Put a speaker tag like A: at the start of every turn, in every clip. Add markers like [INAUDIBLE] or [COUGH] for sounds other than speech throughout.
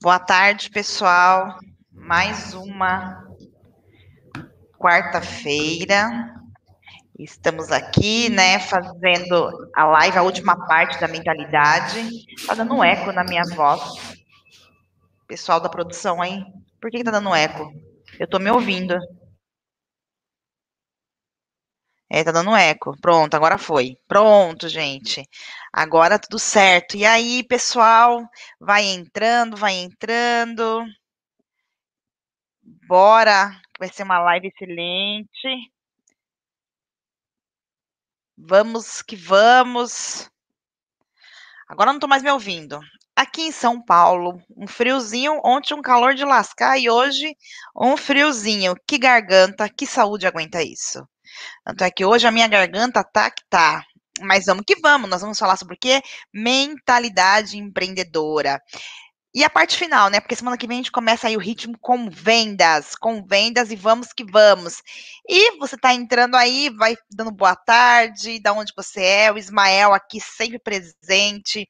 A: Boa tarde, pessoal. Mais uma quarta-feira. Estamos aqui, né, fazendo a live, a última parte da mentalidade. Tá dando um eco na minha voz. Pessoal da produção aí, por que, que tá dando eco? Eu tô me ouvindo. É, tá dando eco. Pronto, agora foi. Pronto, gente. Agora tudo certo. E aí, pessoal, vai entrando, vai entrando. Bora, vai ser uma live excelente. Vamos que vamos. Agora não tô mais me ouvindo. Aqui em São Paulo, um friozinho, ontem um calor de lascar e hoje um friozinho. Que garganta, que saúde aguenta isso? Tanto é que hoje a minha garganta tá que tá. Mas vamos que vamos, nós vamos falar sobre o quê? Mentalidade empreendedora. E a parte final, né? Porque semana que vem a gente começa aí o ritmo com vendas, com vendas e vamos que vamos. E você tá entrando aí, vai dando boa tarde, da onde você é, o Ismael aqui sempre presente.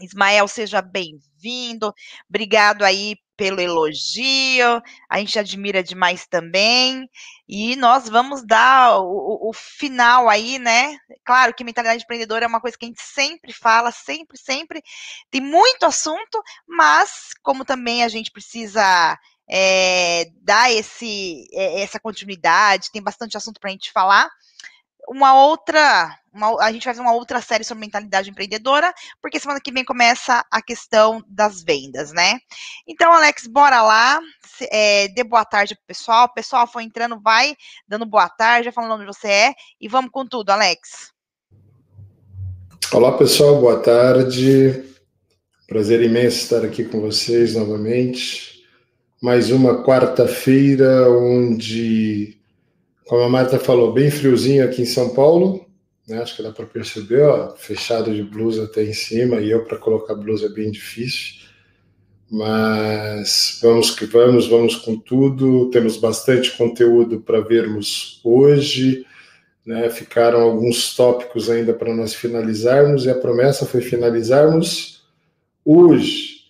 A: Ismael, seja bem-vindo. Obrigado aí pelo elogio, a gente admira demais também. E nós vamos dar o, o, final aí, né? Claro que mentalidade empreendedora é uma coisa que a gente sempre fala, sempre, sempre. Tem muito assunto, mas como também a gente precisa é, dar esse, é, essa continuidade, tem bastante assunto para a gente falar uma outra. Uma, a gente vai fazer uma outra série sobre mentalidade empreendedora, porque semana que vem começa a questão das vendas, né? Então, Alex, bora lá. É, dê boa tarde pro pessoal. O pessoal foi entrando, vai dando boa tarde, falando onde você é. E vamos com tudo, Alex.
B: Olá, pessoal, boa tarde. Prazer imenso estar aqui com vocês novamente. Mais uma quarta-feira onde como a Marta falou, bem friozinho aqui em São Paulo, né? Acho que dá para perceber, ó, fechado de blusa até em cima, e eu para colocar blusa é bem difícil. Mas vamos que vamos, vamos com tudo. Temos bastante conteúdo para vermos hoje. Né? Ficaram alguns tópicos ainda para nós finalizarmos, e a promessa foi finalizarmos hoje.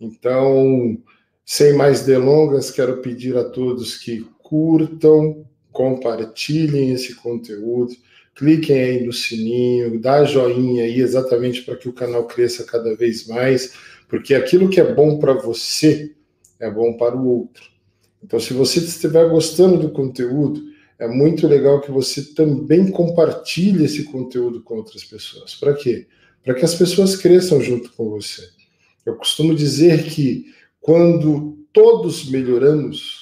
B: Então, sem mais delongas, quero pedir a todos que curtam, compartilhem esse conteúdo, cliquem aí no sininho, dá joinha aí exatamente para que o canal cresça cada vez mais, porque aquilo que é bom para você é bom para o outro. Então, se você estiver gostando do conteúdo, é muito legal que você também compartilhe esse conteúdo com outras pessoas. Para quê? Para que as pessoas cresçam junto com você. Eu costumo dizer que quando todos melhoramos,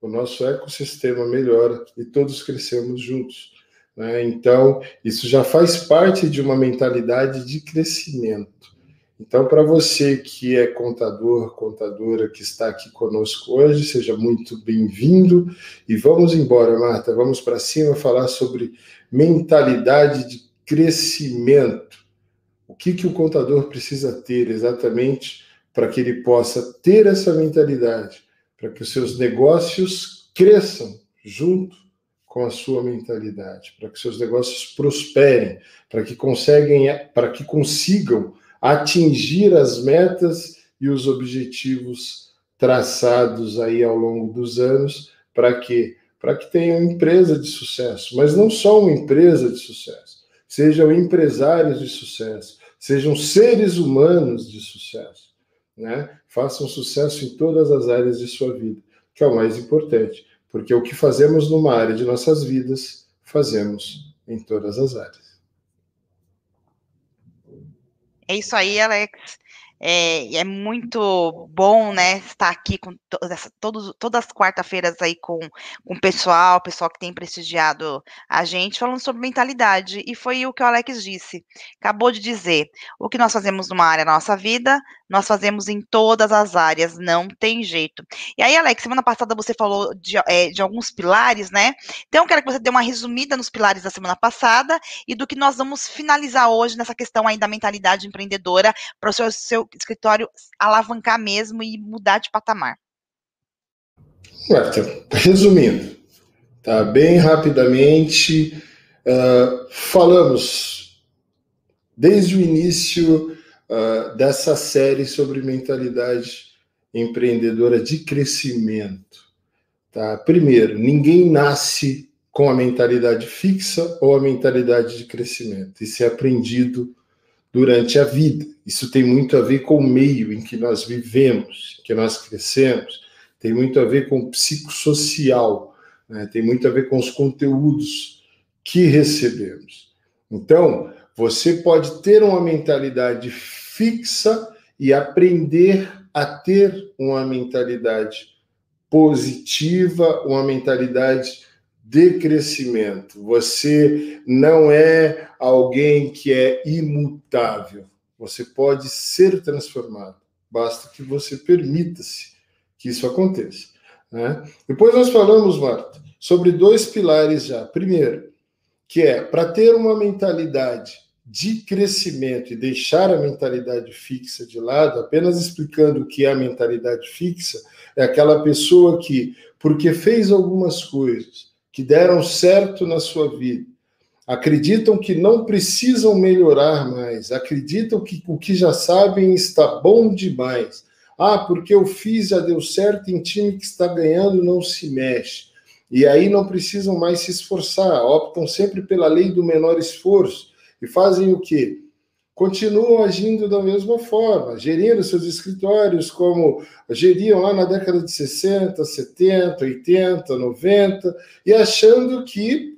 B: o nosso ecossistema melhora e todos crescemos juntos. Né? Então, isso já faz parte de uma mentalidade de crescimento. Então, para você que é contador, contadora, que está aqui conosco hoje, seja muito bem-vindo e vamos embora, Marta, vamos para cima falar sobre mentalidade de crescimento. O que, que o contador precisa ter exatamente para que ele possa ter essa mentalidade? Para que os seus negócios cresçam junto com a sua mentalidade, para que seus negócios prosperem, para que conseguem, para que consigam atingir as metas e os objetivos traçados aí ao longo dos anos, para que para que tenham empresa de sucesso, mas não só uma empresa de sucesso, sejam empresários de sucesso, sejam seres humanos de sucesso, né? façam sucesso em todas as áreas de sua vida, que é o mais importante, porque o que fazemos numa área de nossas vidas, fazemos em todas as áreas.
A: É isso aí, Alex. É, é muito bom, né, estar aqui com todos, todas as quarta-feiras aí com, com o pessoal, pessoal que tem prestigiado a gente, falando sobre mentalidade. E foi o que o Alex disse, acabou de dizer. O que nós fazemos numa área da nossa vida, nós fazemos em todas as áreas, não tem jeito. E aí, Alex, semana passada você falou de, é, de alguns pilares, né? Então, eu quero que você dê uma resumida nos pilares da semana passada e do que nós vamos finalizar hoje nessa questão aí da mentalidade empreendedora para o seu, seu escritório alavancar mesmo e mudar de patamar.
B: Resumindo, tá bem rapidamente, uh, falamos desde o início uh, dessa série sobre mentalidade empreendedora de crescimento. Tá? Primeiro, ninguém nasce com a mentalidade fixa ou a mentalidade de crescimento. Isso é aprendido durante a vida. Isso tem muito a ver com o meio em que nós vivemos, que nós crescemos, tem muito a ver com o psicossocial, né? tem muito a ver com os conteúdos que recebemos. Então, você pode ter uma mentalidade fixa e aprender a ter uma mentalidade positiva, uma mentalidade de crescimento. Você não é alguém que é imutável. Você pode ser transformado. Basta que você permita-se que isso aconteça. Né? Depois nós falamos, Marta, sobre dois pilares já. Primeiro, que é para ter uma mentalidade de crescimento e deixar a mentalidade fixa de lado, apenas explicando o que é a mentalidade fixa, é aquela pessoa que, porque fez algumas coisas que deram certo na sua vida, acreditam que não precisam melhorar mais, acreditam que o que já sabem está bom demais. Ah, porque eu fiz, já deu certo em time que está ganhando, não se mexe. E aí não precisam mais se esforçar, optam sempre pela lei do menor esforço e fazem o quê? Continuam agindo da mesma forma, gerindo seus escritórios como geriam lá na década de 60, 70, 80, 90 e achando que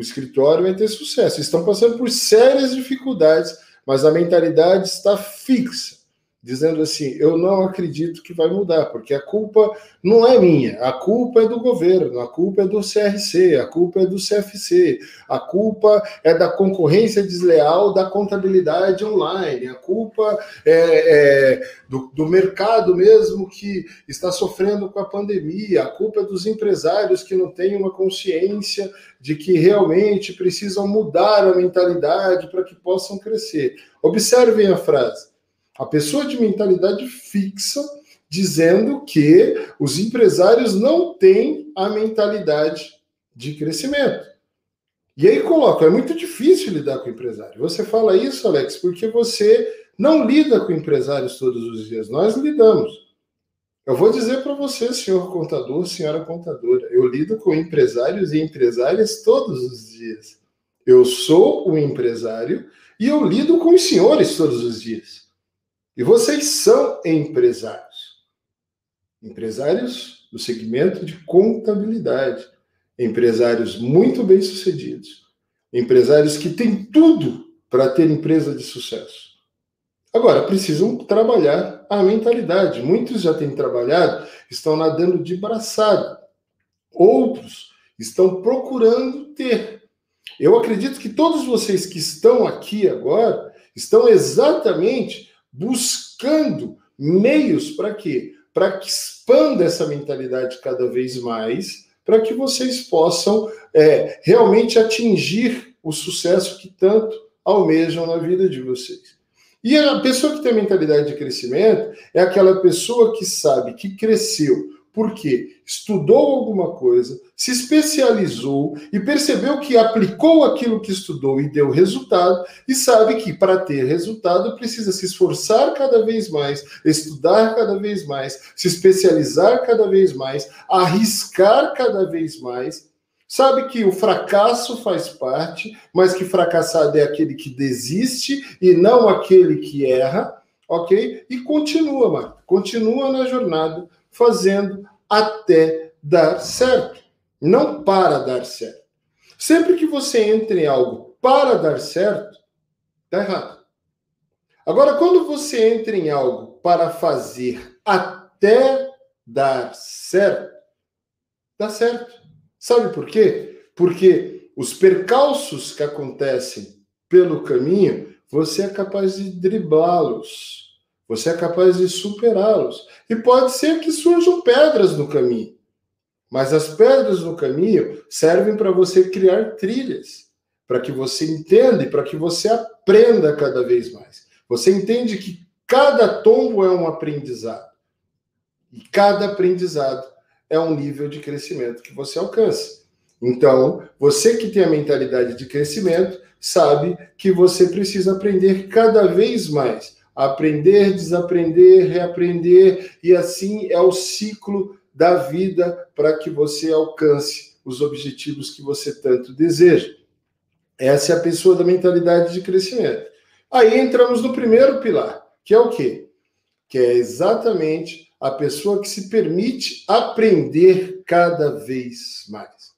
B: o escritório vai ter sucesso. Estão passando por sérias dificuldades, mas a mentalidade está fixa dizendo assim: eu não acredito que vai mudar, porque a culpa não é minha, a culpa é do governo, a culpa é do CRC, a culpa é do CFC, a culpa é da concorrência desleal da contabilidade online, a culpa é, é do, do mercado mesmo que está sofrendo com a pandemia, a culpa é dos empresários que não têm uma consciência de que realmente precisam mudar a mentalidade para que possam crescer. Observem a frase a pessoa de mentalidade fixa dizendo que os empresários não têm a mentalidade de crescimento. E aí coloca, é muito difícil lidar com empresário. Você fala isso, Alex, porque você não lida com empresários todos os dias. Nós lidamos. Eu vou dizer para você, senhor contador, senhora contadora, eu lido com empresários e empresárias todos os dias. Eu sou um empresário e eu lido com os senhores todos os dias. E vocês são empresários. Empresários do segmento de contabilidade. Empresários muito bem-sucedidos. Empresários que têm tudo para ter empresa de sucesso. Agora, precisam trabalhar a mentalidade. Muitos já têm trabalhado, estão nadando de braçada. Outros estão procurando ter. Eu acredito que todos vocês que estão aqui agora estão exatamente buscando meios para quê? Para que expanda essa mentalidade cada vez mais, para que vocês possam é, realmente atingir o sucesso que tanto almejam na vida de vocês. E a pessoa que tem mentalidade de crescimento é aquela pessoa que sabe que cresceu porque estudou alguma coisa, se especializou e percebeu que aplicou aquilo que estudou e deu resultado, e sabe que para ter resultado precisa se esforçar cada vez mais, estudar cada vez mais, se especializar cada vez mais, arriscar cada vez mais. Sabe que o fracasso faz parte, mas que fracassado é aquele que desiste e não aquele que erra, ok? E continua, Marta, continua na jornada fazendo até dar certo, não para dar certo. Sempre que você entra em algo para dar certo, está errado. Agora, quando você entra em algo para fazer até dar certo, dá certo. Sabe por quê? Porque os percalços que acontecem pelo caminho, você é capaz de driblá-los você é capaz de superá-los. E pode ser que surjam pedras no caminho. Mas as pedras no caminho servem para você criar trilhas, para que você entenda e para que você aprenda cada vez mais. Você entende que cada tombo é um aprendizado. E cada aprendizado é um nível de crescimento que você alcança. Então, você que tem a mentalidade de crescimento, sabe que você precisa aprender cada vez mais aprender, desaprender, reaprender, e assim é o ciclo da vida para que você alcance os objetivos que você tanto deseja. Essa é a pessoa da mentalidade de crescimento. Aí entramos no primeiro pilar, que é o quê? Que é exatamente a pessoa que se permite aprender cada vez mais.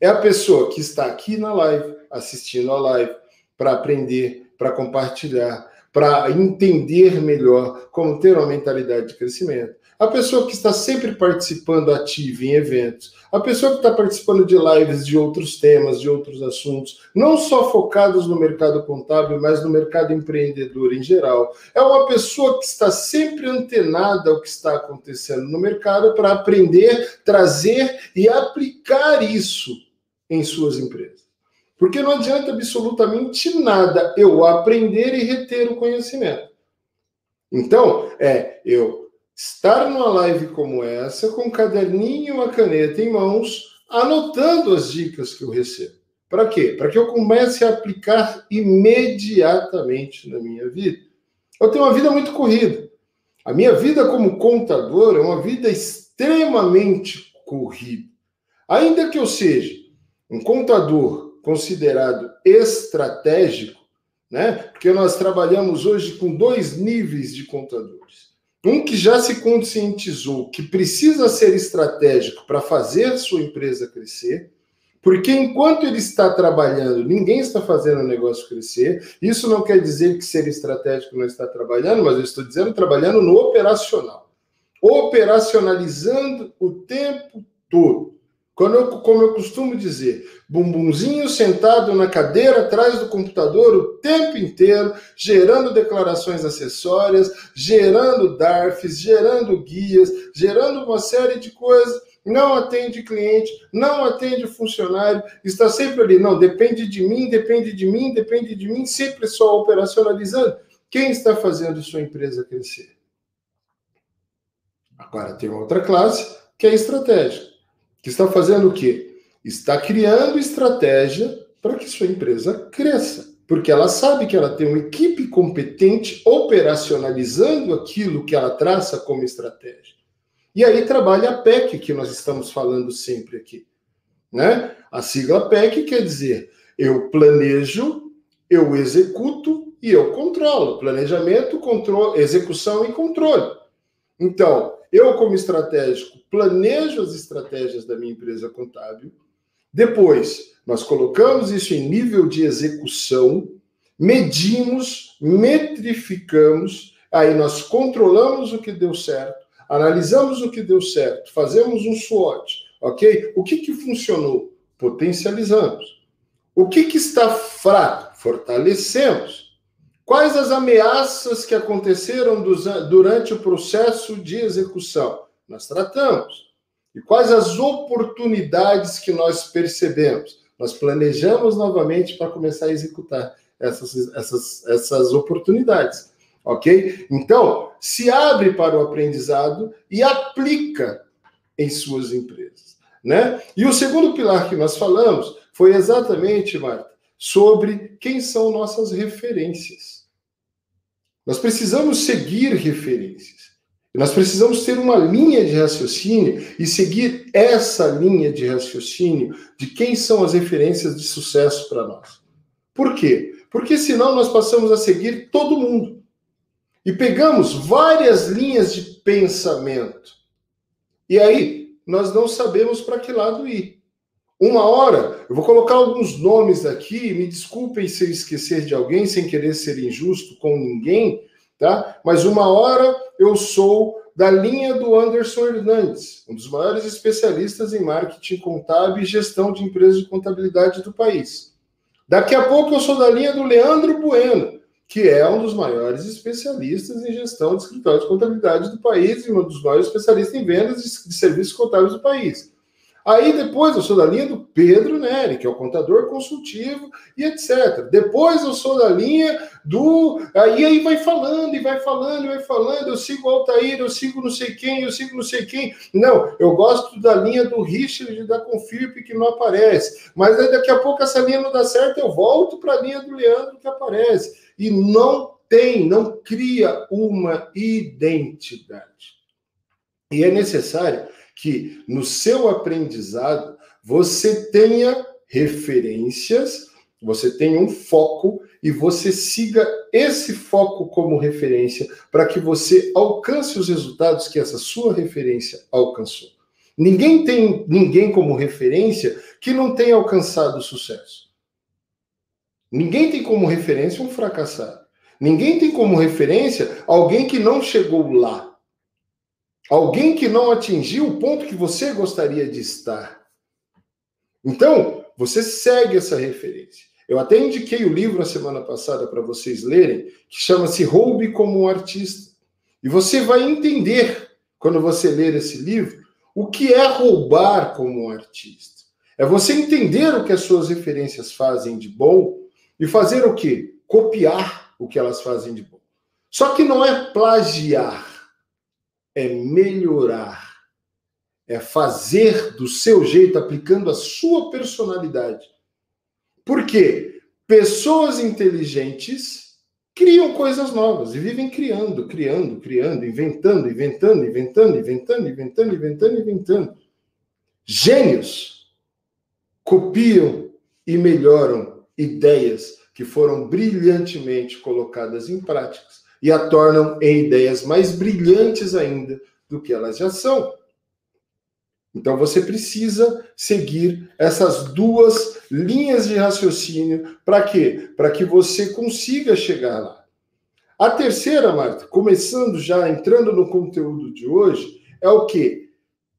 B: É a pessoa que está aqui na live, assistindo a live, para aprender, para compartilhar, para entender melhor como ter uma mentalidade de crescimento. A pessoa que está sempre participando ativo em eventos, a pessoa que está participando de lives de outros temas, de outros assuntos, não só focados no mercado contábil, mas no mercado empreendedor em geral. É uma pessoa que está sempre antenada ao que está acontecendo no mercado para aprender, trazer e aplicar isso em suas empresas. Porque não adianta absolutamente nada eu aprender e reter o conhecimento. Então, é eu estar numa live como essa, com um caderninho e uma caneta em mãos, anotando as dicas que eu recebo. Para quê? Para que eu comece a aplicar imediatamente na minha vida. Eu tenho uma vida muito corrida. A minha vida como contador é uma vida extremamente corrida. Ainda que eu seja um contador considerado estratégico, né? Porque nós trabalhamos hoje com dois níveis de contadores. Um que já se conscientizou que precisa ser estratégico para fazer sua empresa crescer, porque enquanto ele está trabalhando, ninguém está fazendo o negócio crescer. Isso não quer dizer que ser estratégico não está trabalhando, mas eu estou dizendo trabalhando no operacional. Operacionalizando o tempo todo. Quando eu, como eu costumo dizer, bumbumzinho sentado na cadeira atrás do computador o tempo inteiro, gerando declarações acessórias, gerando DARFs, gerando guias, gerando uma série de coisas, não atende cliente, não atende funcionário, está sempre ali, não, depende de mim, depende de mim, depende de mim, sempre só operacionalizando. Quem está fazendo sua empresa crescer? Agora tem outra classe que é estratégica que está fazendo o quê? Está criando estratégia para que sua empresa cresça. Porque ela sabe que ela tem uma equipe competente operacionalizando aquilo que ela traça como estratégia. E aí trabalha a PEC, que nós estamos falando sempre aqui. Né? A sigla PEC quer dizer eu planejo, eu executo e eu controlo. Planejamento, controle, execução e controle. Então, eu, como estratégico, planejo as estratégias da minha empresa contábil. Depois, nós colocamos isso em nível de execução, medimos, metrificamos, aí nós controlamos o que deu certo, analisamos o que deu certo, fazemos um SWOT, ok? O que, que funcionou? Potencializamos. O que, que está fraco? Fortalecemos. Quais as ameaças que aconteceram durante o processo de execução? Nós tratamos. E quais as oportunidades que nós percebemos? Nós planejamos novamente para começar a executar essas, essas, essas oportunidades. Ok? Então, se abre para o aprendizado e aplica em suas empresas. Né? E o segundo pilar que nós falamos foi exatamente, Marta, sobre quem são nossas referências. Nós precisamos seguir referências. Nós precisamos ter uma linha de raciocínio e seguir essa linha de raciocínio de quem são as referências de sucesso para nós. Por quê? Porque senão nós passamos a seguir todo mundo. E pegamos várias linhas de pensamento. E aí, nós não sabemos para que lado ir. Uma hora, eu vou colocar alguns nomes aqui, me desculpem se eu esquecer de alguém, sem querer ser injusto com ninguém, tá? Mas uma hora eu sou da linha do Anderson Hernandes, um dos maiores especialistas em marketing contábil e gestão de empresas de contabilidade do país. Daqui a pouco eu sou da linha do Leandro Bueno, que é um dos maiores especialistas em gestão de escritórios de contabilidade do país e um dos maiores especialistas em vendas de serviços contábeis do país. Aí depois eu sou da linha do Pedro Neri, que é o contador consultivo e etc. Depois eu sou da linha do. Aí aí vai falando, e vai falando, e vai falando. Eu sigo Altair, eu sigo não sei quem, eu sigo não sei quem. Não, eu gosto da linha do Richard da Confirp que não aparece. Mas aí daqui a pouco essa linha não dá certo, eu volto para a linha do Leandro que aparece. E não tem, não cria uma identidade. E é necessário que no seu aprendizado você tenha referências, você tenha um foco e você siga esse foco como referência para que você alcance os resultados que essa sua referência alcançou. Ninguém tem ninguém como referência que não tenha alcançado sucesso. Ninguém tem como referência um fracassado. Ninguém tem como referência alguém que não chegou lá. Alguém que não atingiu o ponto que você gostaria de estar. Então, você segue essa referência. Eu até indiquei o livro a semana passada para vocês lerem, que chama-se Roube como um Artista. E você vai entender, quando você ler esse livro, o que é roubar como um artista. É você entender o que as suas referências fazem de bom e fazer o quê? Copiar o que elas fazem de bom. Só que não é plagiar, é melhorar. É fazer do seu jeito, aplicando a sua personalidade. Por quê? Pessoas inteligentes criam coisas novas e vivem criando, criando, criando, inventando, inventando, inventando, inventando, inventando, inventando, inventando. Gênios copiam e melhoram ideias que foram brilhantemente colocadas em práticas e a tornam em ideias mais brilhantes ainda do que elas já são. Então você precisa seguir essas duas linhas de raciocínio para quê? Para que você consiga chegar lá. A terceira, Marta, começando já entrando no conteúdo de hoje, é o que?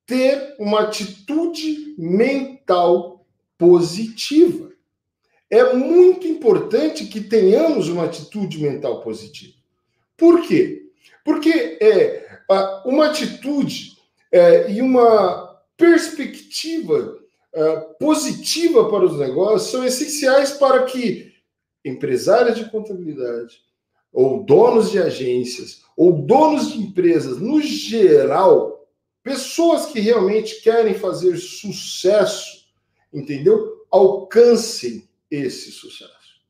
B: Ter uma atitude mental positiva. É muito importante que tenhamos uma atitude mental positiva. Por quê? Porque é uma atitude é, e uma perspectiva é, positiva para os negócios são essenciais para que empresários de contabilidade, ou donos de agências, ou donos de empresas, no geral, pessoas que realmente querem fazer sucesso, entendeu? Alcancem esse sucesso.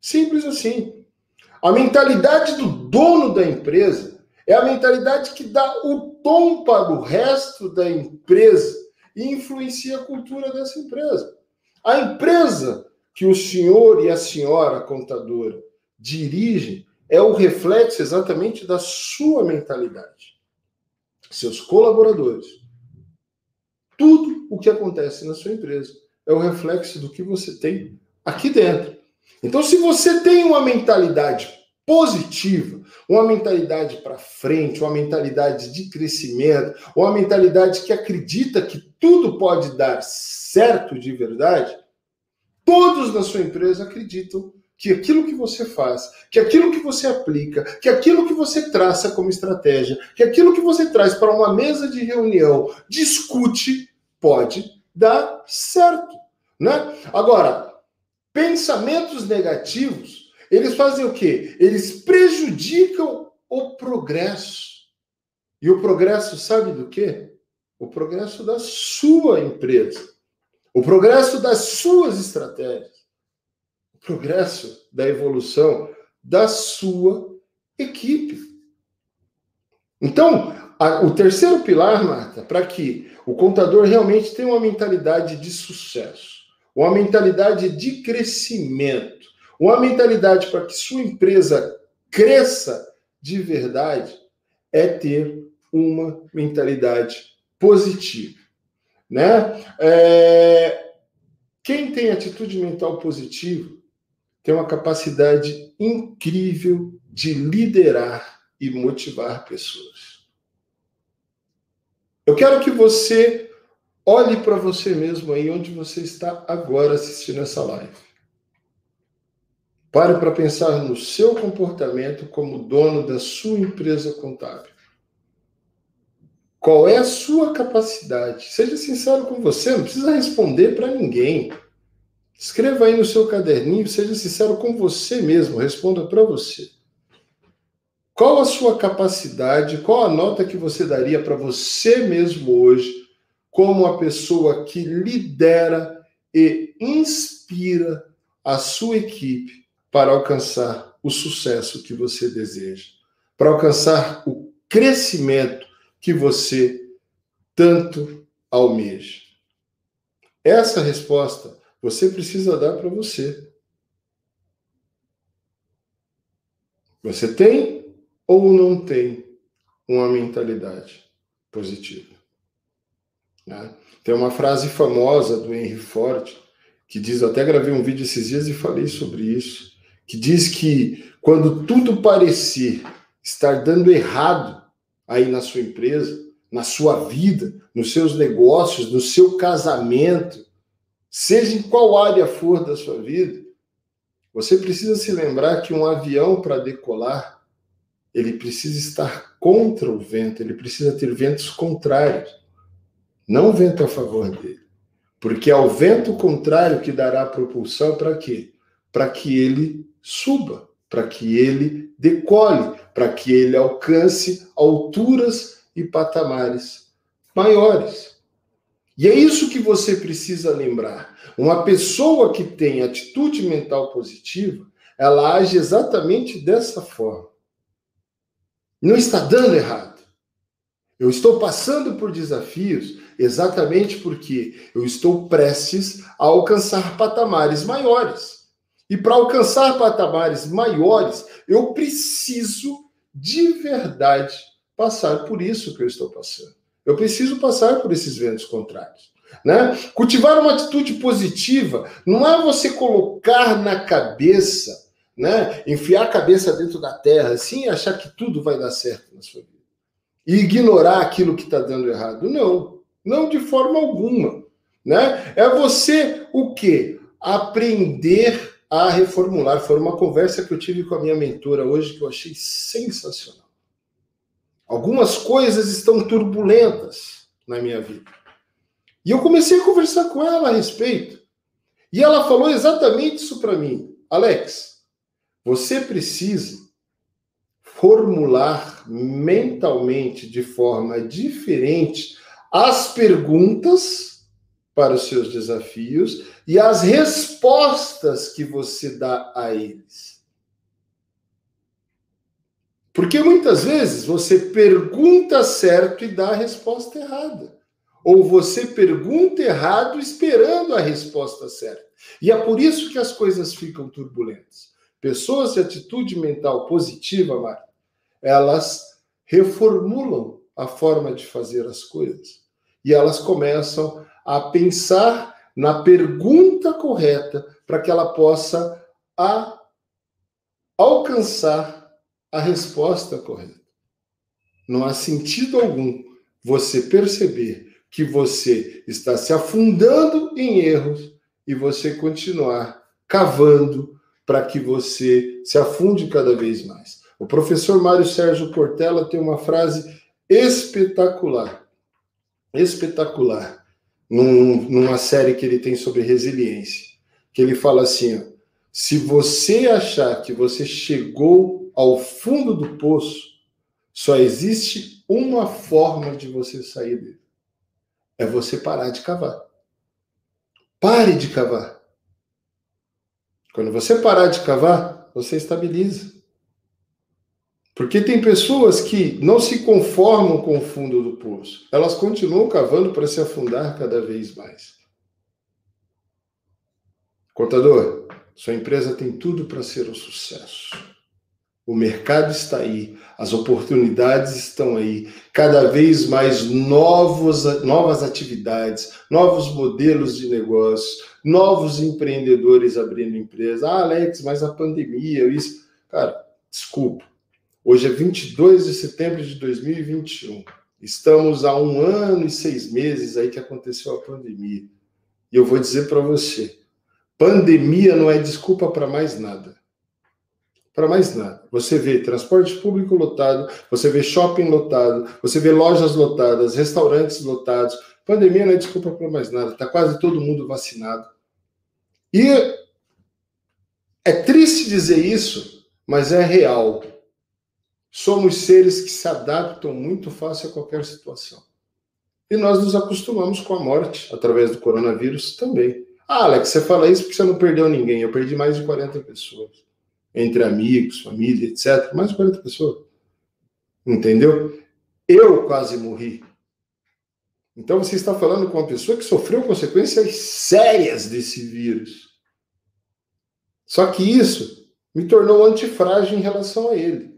B: Simples assim. A mentalidade do dono da empresa é a mentalidade que dá o tom para o resto da empresa e influencia a cultura dessa empresa. A empresa que o senhor e a senhora contadora dirigem é o reflexo exatamente da sua mentalidade. Seus colaboradores. Tudo o que acontece na sua empresa é o reflexo do que você tem aqui dentro. Então, se você tem uma mentalidade positiva, uma mentalidade para frente, uma mentalidade de crescimento, uma mentalidade que acredita que tudo pode dar certo de verdade, todos na sua empresa acreditam que aquilo que você faz, que aquilo que você aplica, que aquilo que você traça como estratégia, que aquilo que você traz para uma mesa de reunião, discute, pode dar certo, né? Agora, Pensamentos negativos, eles fazem o quê? Eles prejudicam o progresso. E o progresso, sabe do quê? O progresso da sua empresa. O progresso das suas estratégias. O progresso da evolução da sua equipe. Então, a, o terceiro pilar, Marta, para que o contador realmente tenha uma mentalidade de sucesso uma mentalidade de crescimento, uma mentalidade para que sua empresa cresça de verdade, é ter uma mentalidade positiva. Né? É... Quem tem atitude mental positiva tem uma capacidade incrível de liderar e motivar pessoas. Eu quero que você Olhe para você mesmo aí onde você está agora assistindo essa live. Pare para pensar no seu comportamento como dono da sua empresa contábil. Qual é a sua capacidade? Seja sincero com você, não precisa responder para ninguém. Escreva aí no seu caderninho, seja sincero com você mesmo, responda para você. Qual a sua capacidade? Qual a nota que você daria para você mesmo hoje como a pessoa que lidera e inspira a sua equipe para alcançar o sucesso que você deseja, para alcançar o crescimento que você tanto almeja? Essa resposta você precisa dar para você. Você tem ou não tem uma mentalidade positiva? Né? Tem uma frase famosa do Henry Ford que diz, até gravei um vídeo esses dias e falei sobre isso, que diz que quando tudo parecer estar dando errado aí na sua empresa, na sua vida, nos seus negócios, no seu casamento, seja em qual área for da sua vida, você precisa se lembrar que um avião para decolar, ele precisa estar contra o vento, ele precisa ter ventos contrários, não vento a favor dele. Porque é o vento contrário que dará propulsão para quê? Para que ele suba, para que ele decole, para que ele alcance alturas e patamares maiores. E é isso que você precisa lembrar. Uma pessoa que tem atitude mental positiva, ela age exatamente dessa forma. Não está dando errado. Eu estou passando por desafios exatamente porque eu estou prestes a alcançar patamares maiores. E para alcançar patamares maiores, eu preciso de verdade passar por isso que eu estou passando. Eu preciso passar por esses ventos contrários. Né? Cultivar uma atitude positiva não é você colocar na cabeça, né? enfiar a cabeça dentro da terra assim e achar que tudo vai dar certo na sua vida. E ignorar aquilo que está dando errado. Não, não de forma alguma. Né? É você o quê? Aprender a reformular. Foi uma conversa que eu tive com a minha mentora hoje que eu achei sensacional. Algumas coisas estão turbulentas na minha vida. E eu comecei a conversar com ela a respeito. E ela falou exatamente isso para mim. Alex, você precisa formular mentalmente de forma diferente as perguntas para os seus desafios e as respostas que você dá a eles. Porque muitas vezes você pergunta certo e dá a resposta errada. Ou você pergunta errado esperando a resposta certa. E é por isso que as coisas ficam turbulentas. Pessoas de atitude mental positiva, Mari, elas reformulam a forma de fazer as coisas. E elas começam a pensar na pergunta correta para que ela possa a alcançar a resposta correta. Não há sentido algum você perceber que você está se afundando em erros e você continuar cavando para que você se afunde cada vez mais. O professor Mário Sérgio Portela tem uma frase espetacular, espetacular, num, numa série que ele tem sobre resiliência, que ele fala assim: ó, se você achar que você chegou ao fundo do poço, só existe uma forma de você sair dele. É você parar de cavar. Pare de cavar. Quando você parar de cavar, você estabiliza. Porque tem pessoas que não se conformam com o fundo do poço. Elas continuam cavando para se afundar cada vez mais. Contador, sua empresa tem tudo para ser um sucesso. O mercado está aí, as oportunidades estão aí, cada vez mais novos, novas atividades, novos modelos de negócio, novos empreendedores abrindo empresa. Ah, Alex, mas a pandemia, isso. Cara, desculpa. Hoje é 22 de setembro de 2021. Estamos há um ano e seis meses aí que aconteceu a pandemia. E eu vou dizer para você: pandemia não é desculpa para mais nada para mais nada. Você vê transporte público lotado, você vê shopping lotado, você vê lojas lotadas, restaurantes lotados. Pandemia não é desculpa para mais nada. Está quase todo mundo vacinado. E é triste dizer isso, mas é real. Somos seres que se adaptam muito fácil a qualquer situação. E nós nos acostumamos com a morte através do coronavírus também. Ah, Alex, você fala isso porque você não perdeu ninguém. Eu perdi mais de 40 pessoas. entre amigos, família, etc. Mais de 40 pessoas. Entendeu? Eu quase morri. Então você está falando com uma pessoa que sofreu consequências sérias desse vírus. Só que isso me tornou antifrágil em relação a ele.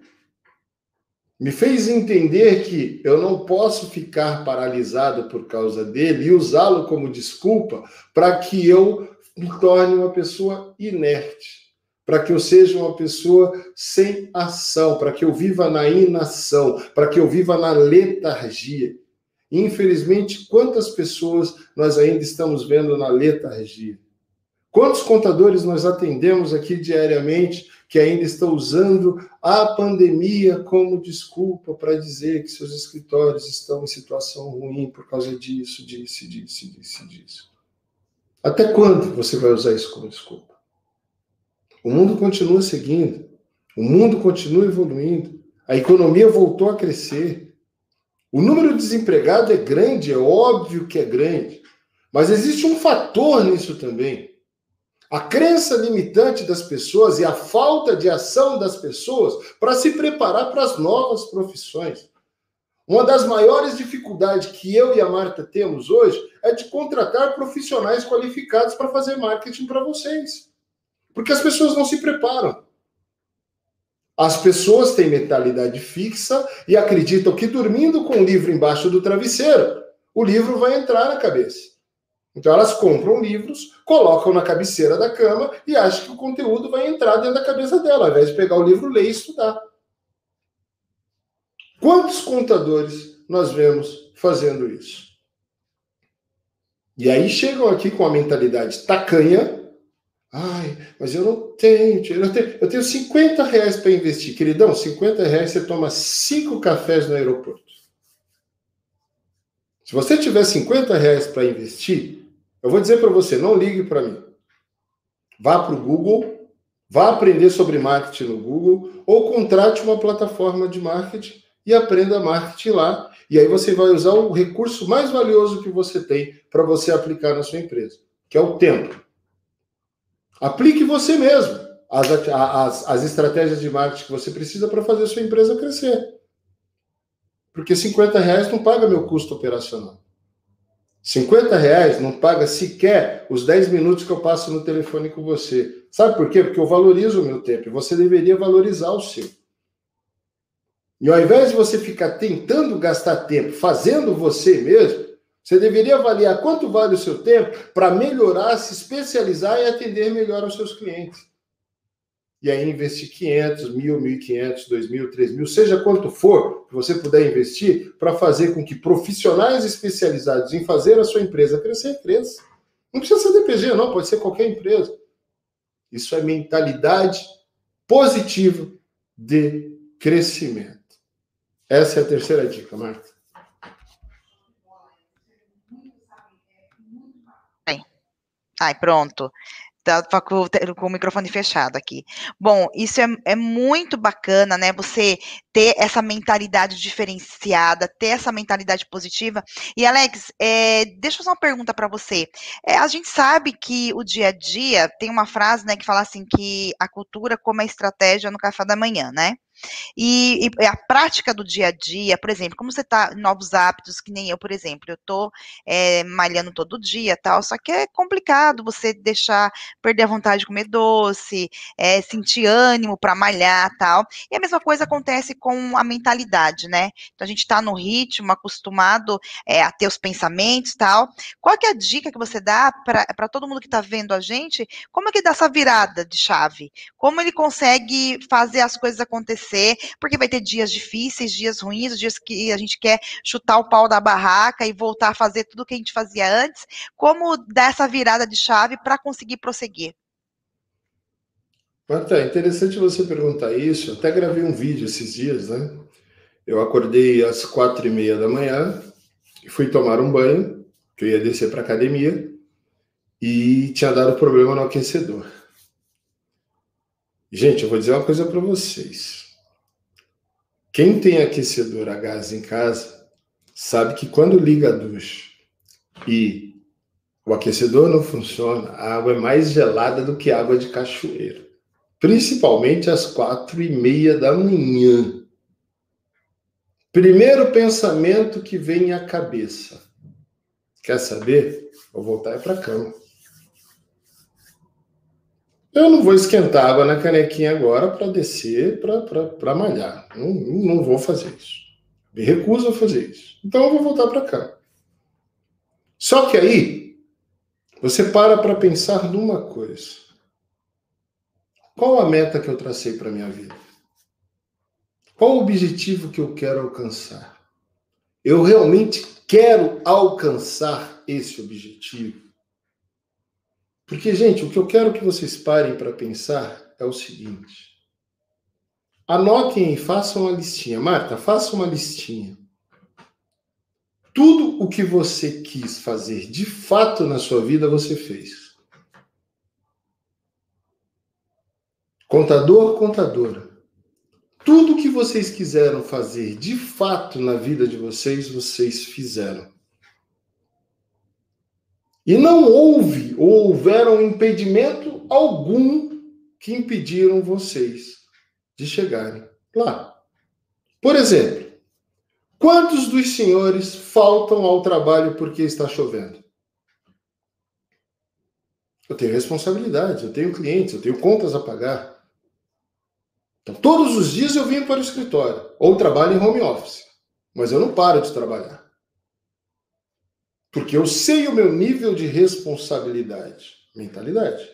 B: Me fez entender que eu não posso ficar paralisado por causa dele e usá-lo como desculpa para que eu me torne uma pessoa inerte, para que eu seja uma pessoa sem ação, para que eu viva na inação, para que eu viva na letargia. Infelizmente, quantas pessoas nós ainda estamos vendo na letargia? Quantos contadores nós atendemos aqui diariamente que ainda estão usando a pandemia como desculpa para dizer que seus escritórios estão em situação ruim por causa disso, disso, disso, disso, disso? Até quando você vai usar isso como desculpa? O mundo continua seguindo, o mundo continua evoluindo, a economia voltou a crescer. O número de desempregados é grande, é óbvio que é grande, mas existe um fator nisso também a crença limitante das pessoas e a falta de ação das pessoas para se preparar para as novas profissões. Uma das maiores dificuldades que eu e a Marta temos hoje é de contratar profissionais qualificados para fazer marketing para vocês. Porque as pessoas não se preparam. As pessoas têm mentalidade fixa e acreditam que dormindo com o livro embaixo do travesseiro, o livro vai entrar na cabeça. Então elas compram livros, colocam na cabeceira da cama e acham que o conteúdo vai entrar dentro da cabeça dela, ao invés de pegar o livro, ler e estudar. Quantos contadores nós vemos fazendo isso? E aí chegam aqui com a mentalidade tacanha. Ai, mas eu não tenho, eu tenho, eu tenho 50 reais para investir. Queridão, 50 reais você toma cinco cafés no aeroporto. Se você tiver 50 reais para investir, eu vou dizer para você, não ligue para mim. Vá para o Google, vá aprender sobre marketing no Google ou contrate uma plataforma de marketing e aprenda marketing lá. E aí você vai usar o recurso mais valioso que você tem para você aplicar na sua empresa, que é o tempo. Aplique você mesmo as, as, as estratégias de marketing que você precisa para fazer a sua empresa crescer. Porque 50 reais não paga meu custo operacional. 50 reais não paga sequer os 10 minutos que eu passo no telefone com você. Sabe por quê? Porque eu valorizo o meu tempo e você deveria valorizar o seu. E ao invés de você ficar tentando gastar tempo fazendo você mesmo, você deveria avaliar quanto vale o seu tempo para melhorar, se especializar e atender melhor aos seus clientes e aí investir 500, mil, 1.500, 2.000, 3.000, seja quanto for que você puder investir para fazer com que profissionais especializados em fazer a sua empresa crescer, cresça. Não precisa ser DPG, não, pode ser qualquer empresa. Isso é mentalidade positiva de crescimento. Essa é a terceira dica, Marta.
A: Ai, pronto. Tá com, com, o microfone fechado aqui. Bom, isso é, é, muito bacana, né? Você ter essa mentalidade diferenciada, ter essa mentalidade positiva. E, Alex, é, deixa eu fazer uma pergunta para você. É, a gente sabe que o dia a dia tem uma frase, né, que fala assim que a cultura como a estratégia no café da manhã, né? E, e, a prática do dia a dia, por exemplo, como você está novos hábitos, que nem eu, por exemplo, eu estou é, malhando todo dia tal, só que é complicado você deixar perder a vontade de comer doce, é, sentir ânimo para malhar tal. E a mesma coisa acontece com a mentalidade, né? Então a gente está no ritmo, acostumado é, a ter os pensamentos tal. Qual que é a dica que você dá para todo mundo que está vendo a gente? Como é que dá essa virada de chave? Como ele consegue fazer as coisas acontecer? Porque vai ter dias difíceis, dias ruins, dias que a gente quer chutar o pau da barraca e voltar a fazer tudo o que a gente fazia antes. Como dar essa virada de chave para conseguir prosseguir?
B: Marta, interessante você perguntar isso. Até gravei um vídeo esses dias, né? Eu acordei às quatro e meia da manhã e fui tomar um banho, que eu ia descer para academia, e tinha dado problema no aquecedor. Gente, eu vou dizer uma coisa para vocês. Quem tem aquecedor a gás em casa sabe que quando liga a ducha e o aquecedor não funciona, a água é mais gelada do que água de cachoeira. principalmente às quatro e meia da manhã. Primeiro pensamento que vem à cabeça. Quer saber? Vou voltar para a cama. Eu não vou esquentar água na canequinha agora para descer, para malhar. Não, não vou fazer isso. Me recuso a fazer isso. Então eu vou voltar para cá. Só que aí, você para para pensar numa coisa. Qual a meta que eu tracei para minha vida? Qual o objetivo que eu quero alcançar? Eu realmente quero alcançar esse objetivo? Porque, gente, o que eu quero que vocês parem para pensar é o seguinte. Anotem e façam uma listinha. Marta, faça uma listinha. Tudo o que você quis fazer de fato na sua vida, você fez. Contador, contadora. Tudo o que vocês quiseram fazer de fato na vida de vocês, vocês fizeram. E não houve ou houveram impedimento algum que impediram vocês de chegarem lá. Por exemplo, quantos dos senhores faltam ao trabalho porque está chovendo? Eu tenho responsabilidades, eu tenho clientes, eu tenho contas a pagar. Então, todos os dias eu venho para o escritório ou trabalho em home office, mas eu não paro de trabalhar. Porque eu sei o meu nível de responsabilidade, mentalidade.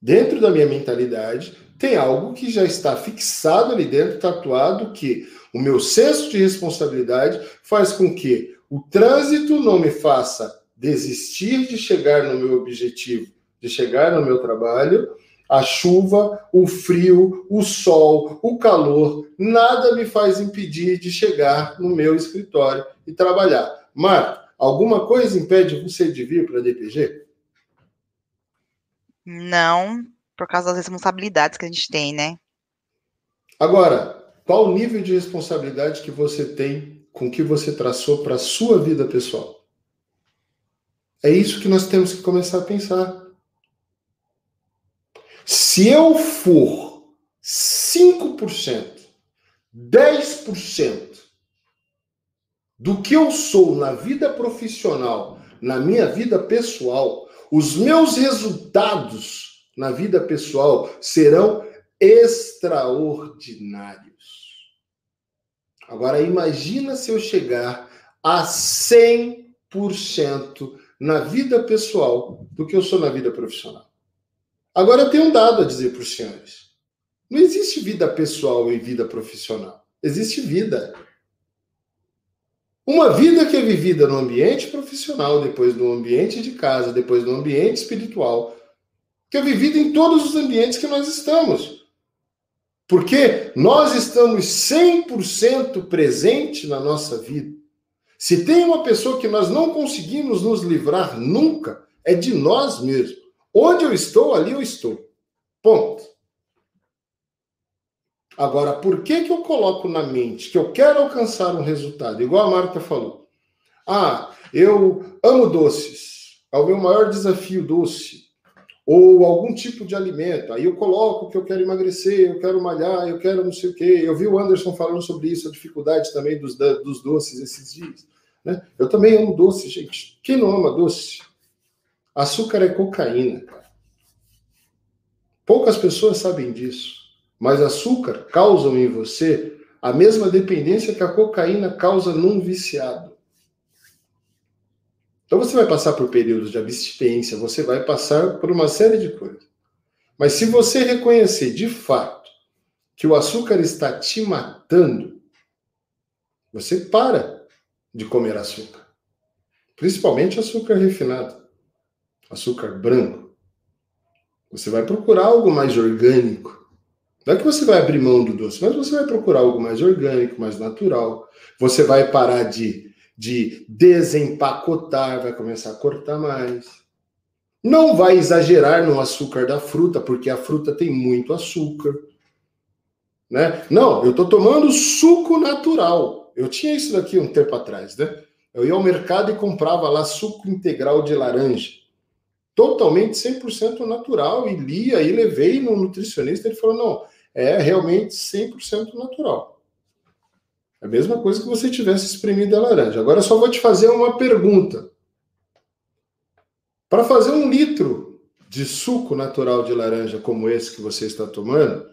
B: Dentro da minha mentalidade, tem algo que já está fixado ali dentro, tatuado, que o meu senso de responsabilidade faz com que o trânsito não me faça desistir de chegar no meu objetivo, de chegar no meu trabalho. A chuva, o frio, o sol, o calor, nada me faz impedir de chegar no meu escritório e trabalhar. Marta, Alguma coisa impede você de vir para a DPG?
A: Não, por causa das responsabilidades que a gente tem, né?
B: Agora, qual o nível de responsabilidade que você tem com o que você traçou para a sua vida pessoal? É isso que nós temos que começar a pensar. Se eu for 5%, 10% do que eu sou na vida profissional, na minha vida pessoal, os meus resultados na vida pessoal serão extraordinários. Agora imagina se eu chegar a 100% na vida pessoal do que eu sou na vida profissional. Agora eu tenho um dado a dizer para os senhores. Não existe vida pessoal e vida profissional. Existe vida. Uma vida que é vivida no ambiente profissional, depois no ambiente de casa, depois no ambiente espiritual, que é vivida em todos os ambientes que nós estamos. Porque nós estamos 100% presente na nossa vida. Se tem uma pessoa que nós não conseguimos nos livrar nunca, é de nós mesmos. Onde eu estou, ali eu estou. Ponto. Agora, por que, que eu coloco na mente que eu quero alcançar um resultado? Igual a Marta falou. Ah, eu amo doces. É o meu maior desafio doce. Ou algum tipo de alimento. Aí eu coloco que eu quero emagrecer, eu quero malhar, eu quero não sei o quê. Eu vi o Anderson falando sobre isso, a dificuldade também dos, dos doces esses dias. Né? Eu também amo doce, gente. Quem não ama doce? Açúcar é cocaína, cara. Poucas pessoas sabem disso. Mas açúcar causam em você a mesma dependência que a cocaína causa num viciado. Então você vai passar por períodos de abstinência, você vai passar por uma série de coisas. Mas se você reconhecer de fato que o açúcar está te matando, você para de comer açúcar. Principalmente açúcar refinado, açúcar branco. Você vai procurar algo mais orgânico não é que você vai abrir mão do doce, mas você vai procurar algo mais orgânico, mais natural. Você vai parar de, de desempacotar, vai começar a cortar mais. Não vai exagerar no açúcar da fruta, porque a fruta tem muito açúcar. Né? Não, eu estou tomando suco natural. Eu tinha isso daqui um tempo atrás, né? Eu ia ao mercado e comprava lá suco integral de laranja. totalmente 100% natural. E li, aí levei no nutricionista, ele falou: não, é realmente 100% natural. É a mesma coisa que você tivesse espremido a laranja. Agora só vou te fazer uma pergunta. Para fazer um litro de suco natural de laranja como esse que você está tomando,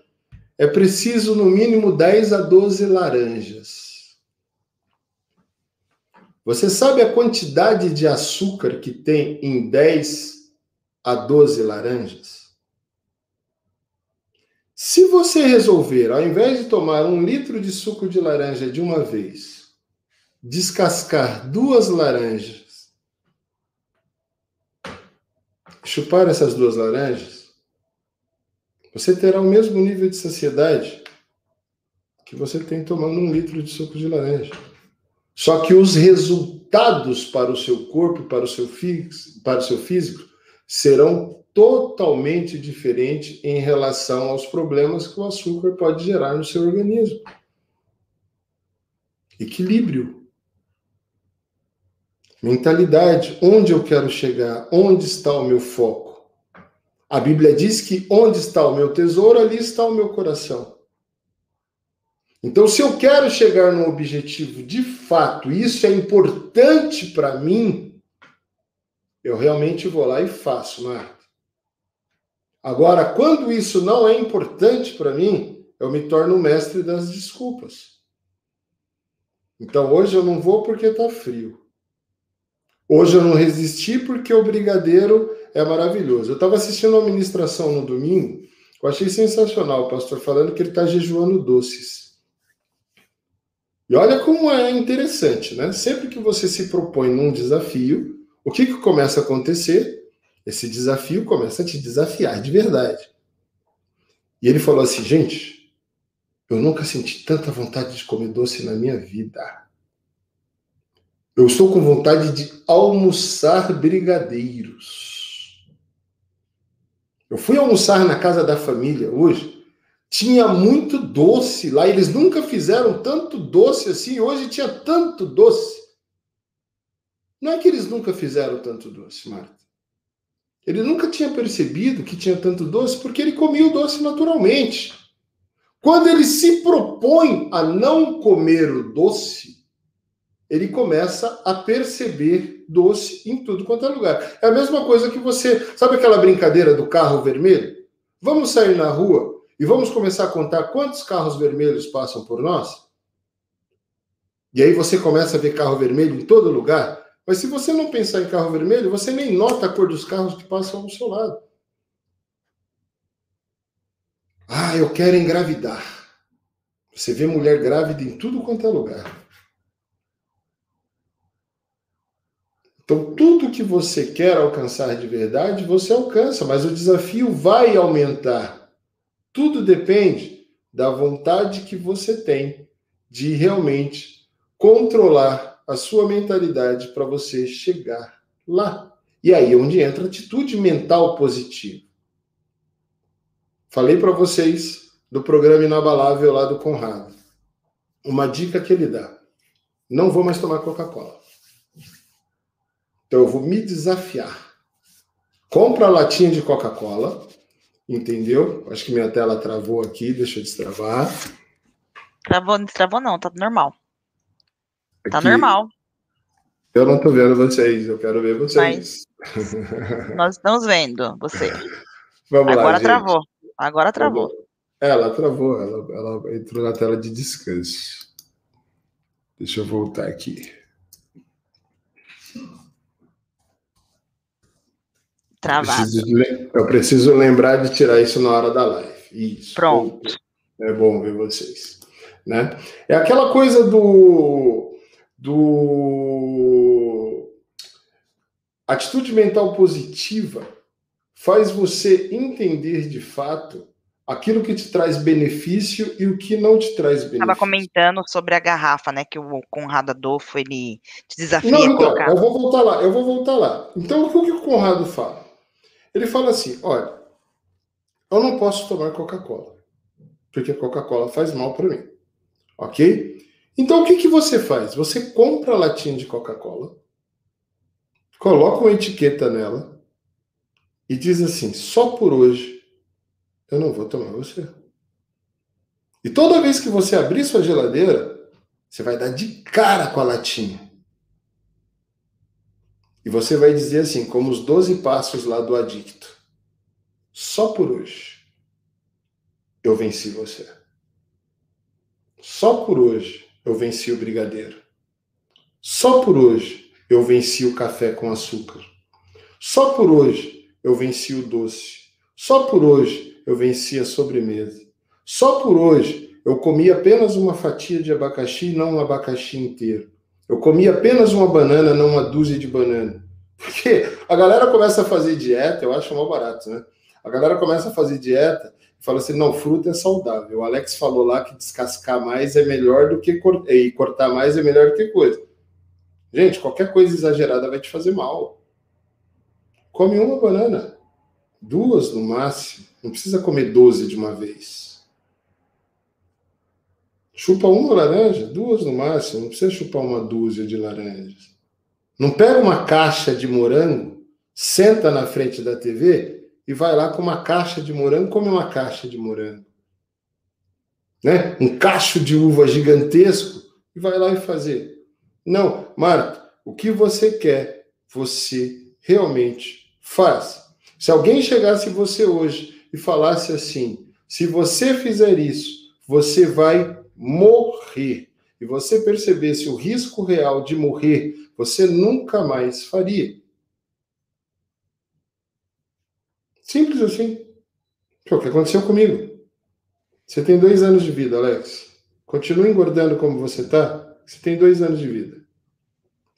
B: é preciso no mínimo 10 a 12 laranjas. Você sabe a quantidade de açúcar que tem em 10 a 12 laranjas? Se você resolver, ao invés de tomar um litro de suco de laranja de uma vez, descascar duas laranjas, chupar essas duas laranjas, você terá o mesmo nível de saciedade que você tem tomando um litro de suco de laranja. Só que os resultados para o seu corpo, para o seu, para o seu físico, serão totalmente diferentes em relação aos problemas que o açúcar pode gerar no seu organismo. Equilíbrio. Mentalidade. Onde eu quero chegar? Onde está o meu foco? A Bíblia diz que onde está o meu tesouro, ali está o meu coração. Então, se eu quero chegar num objetivo de fato, isso é importante para mim, eu realmente vou lá e faço, Marta. Agora, quando isso não é importante para mim, eu me torno mestre das desculpas. Então, hoje eu não vou porque está frio. Hoje eu não resisti porque o brigadeiro é maravilhoso. Eu estava assistindo uma ministração no domingo, eu achei sensacional o pastor falando que ele está jejuando doces. E olha como é interessante, né? Sempre que você se propõe num desafio, o que, que começa a acontecer? Esse desafio começa a te desafiar de verdade. E ele falou assim, gente, eu nunca senti tanta vontade de comer doce na minha vida. Eu estou com vontade de almoçar brigadeiros. Eu fui almoçar na casa da família hoje tinha muito doce lá. Eles nunca fizeram tanto doce assim. Hoje tinha tanto doce. Não é que eles nunca fizeram tanto doce, Marta. Ele nunca tinha percebido que tinha tanto doce porque ele comia o doce naturalmente. Quando ele se propõe a não comer o doce, ele começa a perceber doce em tudo quanto é lugar. É a mesma coisa que você. Sabe aquela brincadeira do carro vermelho? Vamos sair na rua e vamos começar a contar quantos carros vermelhos passam por nós? E aí você começa a ver carro vermelho em todo lugar. Mas se você não pensar em carro vermelho, você nem nota a cor dos carros que passam ao seu lado. Ah, eu quero engravidar. Você vê mulher grávida em tudo quanto é lugar. Então, tudo que você quer alcançar de verdade, você alcança, mas o desafio vai aumentar. Tudo depende da vontade que você tem de realmente controlar a sua mentalidade para você chegar lá. E aí é onde entra a atitude mental positiva. Falei para vocês do programa Inabalável lá do Conrado. Uma dica que ele dá: não vou mais tomar Coca-Cola. Então eu vou me desafiar. Compra a latinha de Coca-Cola, Entendeu? Acho que minha tela travou aqui, deixa eu destravar.
A: Travou, não travou não, tá normal. Tá aqui. normal.
B: Eu não tô vendo vocês, eu quero ver vocês.
A: Mas [LAUGHS] nós estamos vendo você. Vamos Agora lá, travou. Agora travou.
B: Ela travou, ela, ela entrou na tela de descanso. Deixa eu voltar aqui.
A: Travado.
B: Preciso, eu preciso lembrar de tirar isso na hora da live. Isso.
A: Pronto.
B: É bom ver vocês. Né? É aquela coisa do, do atitude mental positiva faz você entender de fato aquilo que te traz benefício e o que não te traz benefício. Estava
A: comentando sobre a garrafa, né? Que o Conrado Adolfo ele te desafia
B: não, então, a colocar. Eu vou voltar lá, eu vou voltar lá. Então, o que o Conrado fala? Ele fala assim: olha, eu não posso tomar Coca-Cola, porque Coca-Cola faz mal para mim. Ok? Então o que, que você faz? Você compra a latinha de Coca-Cola, coloca uma etiqueta nela e diz assim: só por hoje eu não vou tomar você. E toda vez que você abrir sua geladeira, você vai dar de cara com a latinha. E você vai dizer assim, como os 12 passos lá do adicto: só por hoje eu venci você. Só por hoje eu venci o brigadeiro. Só por hoje eu venci o café com açúcar. Só por hoje eu venci o doce. Só por hoje eu venci a sobremesa. Só por hoje eu comi apenas uma fatia de abacaxi não um abacaxi inteiro. Eu comi apenas uma banana, não uma dúzia de banana. Porque a galera começa a fazer dieta, eu acho mal barato, né? A galera começa a fazer dieta fala assim: não, fruta é saudável. O Alex falou lá que descascar mais é melhor do que cortar, e cortar mais é melhor do que coisa. Gente, qualquer coisa exagerada vai te fazer mal. Come uma banana, duas no máximo. Não precisa comer 12 de uma vez. Chupa uma laranja, duas no máximo. Não precisa chupar uma dúzia de laranjas. Não pega uma caixa de morango, senta na frente da TV e vai lá com uma caixa de morango, come uma caixa de morango. Né? Um cacho de uva gigantesco e vai lá e fazer. Não, Marta, o que você quer, você realmente faz. Se alguém chegasse você hoje e falasse assim: se você fizer isso, você vai morrer, e você percebesse o risco real de morrer, você nunca mais faria. Simples assim. É o que aconteceu comigo. Você tem dois anos de vida, Alex. Continua engordando como você está. Você tem dois anos de vida.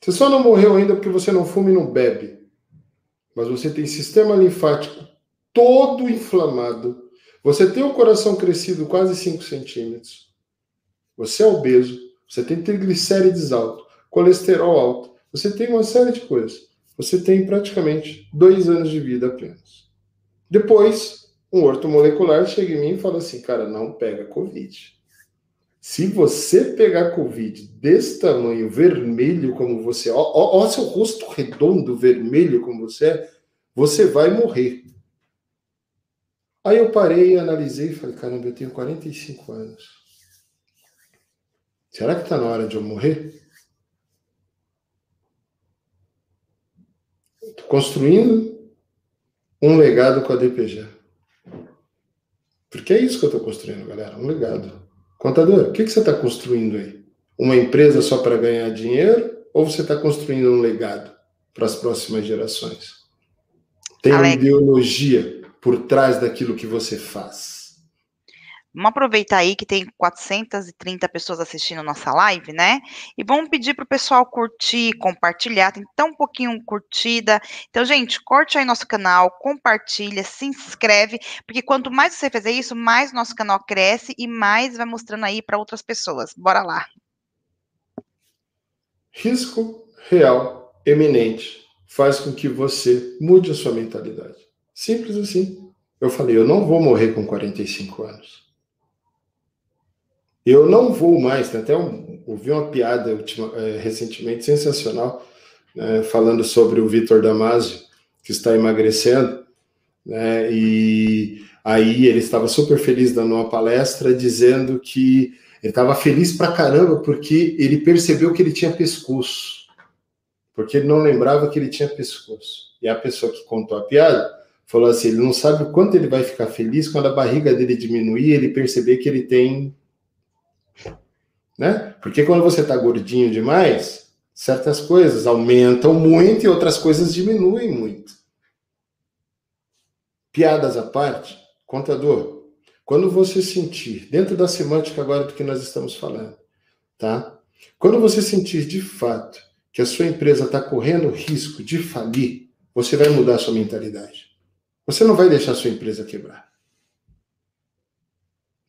B: Você só não morreu ainda porque você não fuma e não bebe. Mas você tem sistema linfático todo inflamado. Você tem o coração crescido quase 5 centímetros. Você é obeso. Você tem triglicérides alto, colesterol alto. Você tem uma série de coisas. Você tem praticamente dois anos de vida apenas. Depois, um ortomolecular chega em mim e fala assim: cara, não pega Covid. Se você pegar Covid desse tamanho, vermelho como você é, ó, ó, seu rosto redondo, vermelho como você é, você vai morrer. Aí eu parei, analisei e falei: caramba, eu tenho 45 anos. Será que está na hora de eu morrer? Estou construindo um legado com a DPG. Porque é isso que eu estou construindo, galera, um legado. Contador, o que, que você está construindo aí? Uma empresa só para ganhar dinheiro ou você está construindo um legado para as próximas gerações? Tem Alex. uma ideologia por trás daquilo que você faz.
A: Vamos aproveitar aí que tem 430 pessoas assistindo nossa live, né? E vamos pedir para o pessoal curtir, compartilhar. Tem tão pouquinho curtida. Então, gente, corte aí nosso canal, compartilha, se inscreve, porque quanto mais você fizer isso, mais nosso canal cresce e mais vai mostrando aí para outras pessoas. Bora lá.
B: Risco real, eminente, faz com que você mude a sua mentalidade. Simples assim. Eu falei, eu não vou morrer com 45 anos. Eu não vou mais, até um, ouvi uma piada ultima, é, recentemente sensacional, né, falando sobre o Vitor Damasio, que está emagrecendo, né, e aí ele estava super feliz dando uma palestra, dizendo que ele estava feliz pra caramba porque ele percebeu que ele tinha pescoço, porque ele não lembrava que ele tinha pescoço. E a pessoa que contou a piada falou assim: ele não sabe o quanto ele vai ficar feliz quando a barriga dele diminuir, ele perceber que ele tem né? Porque quando você está gordinho demais, certas coisas aumentam muito e outras coisas diminuem muito. Piadas à parte, contador, quando você sentir, dentro da semântica agora do que nós estamos falando, tá? Quando você sentir de fato que a sua empresa está correndo risco de falir, você vai mudar a sua mentalidade. Você não vai deixar a sua empresa quebrar.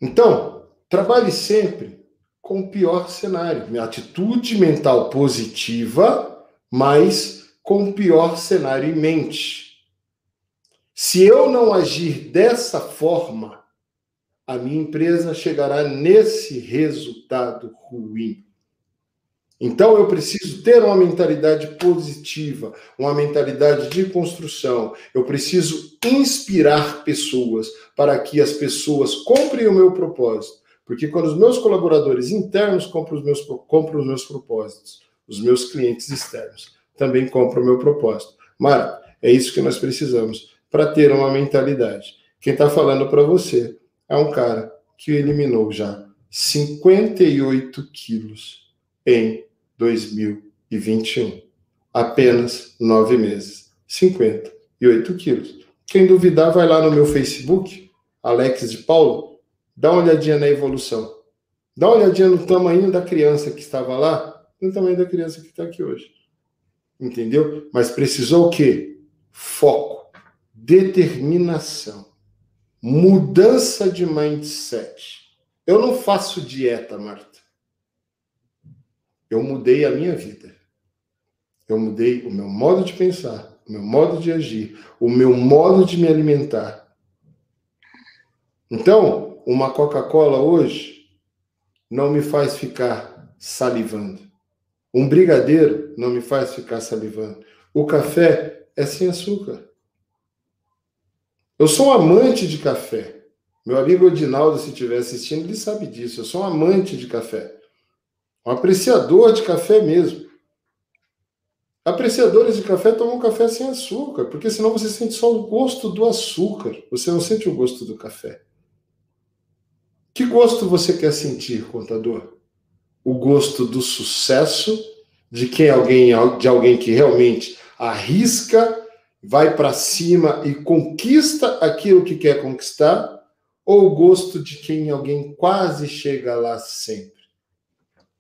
B: Então, trabalhe sempre com o pior cenário. Minha atitude mental positiva, mas com o pior cenário em mente. Se eu não agir dessa forma, a minha empresa chegará nesse resultado ruim. Então eu preciso ter uma mentalidade positiva, uma mentalidade de construção. Eu preciso inspirar pessoas para que as pessoas comprem o meu propósito. Porque quando os meus colaboradores internos compram os meus, compram os meus propósitos, os meus clientes externos também compram o meu propósito. Mara, é isso que nós precisamos para ter uma mentalidade. Quem está falando para você é um cara que eliminou já 58 quilos em 2021. Apenas nove meses. 58 quilos. Quem duvidar, vai lá no meu Facebook, Alex de Paulo, dá uma olhadinha na evolução. Dá uma olhadinha no tamanho da criança que estava lá, no tamanho da criança que está aqui hoje. Entendeu? Mas precisou o quê? Foco, determinação, mudança de mindset. Eu não faço dieta, Marta. Eu mudei a minha vida. Eu mudei o meu modo de pensar, o meu modo de agir, o meu modo de me alimentar. Então, uma Coca-Cola hoje não me faz ficar salivando. Um brigadeiro não me faz ficar salivando. O café é sem açúcar. Eu sou um amante de café. Meu amigo Odinaldo, se estiver assistindo, ele sabe disso. Eu sou um amante de café. Um apreciador de café mesmo. Apreciadores de café tomam café sem açúcar, porque senão você sente só o gosto do açúcar. Você não sente o gosto do café. Que gosto você quer sentir, contador? O gosto do sucesso, de quem alguém, de alguém que realmente arrisca, vai para cima e conquista aquilo que quer conquistar, ou o gosto de quem alguém quase chega lá sempre?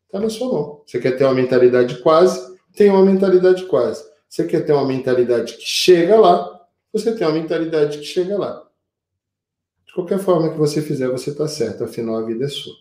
B: Está na sua mão. Você quer ter uma mentalidade quase? Tem uma mentalidade quase. Você quer ter uma mentalidade que chega lá? Você tem uma mentalidade que chega lá. De qualquer forma que você fizer, você está certo. Afinal, a vida é sua.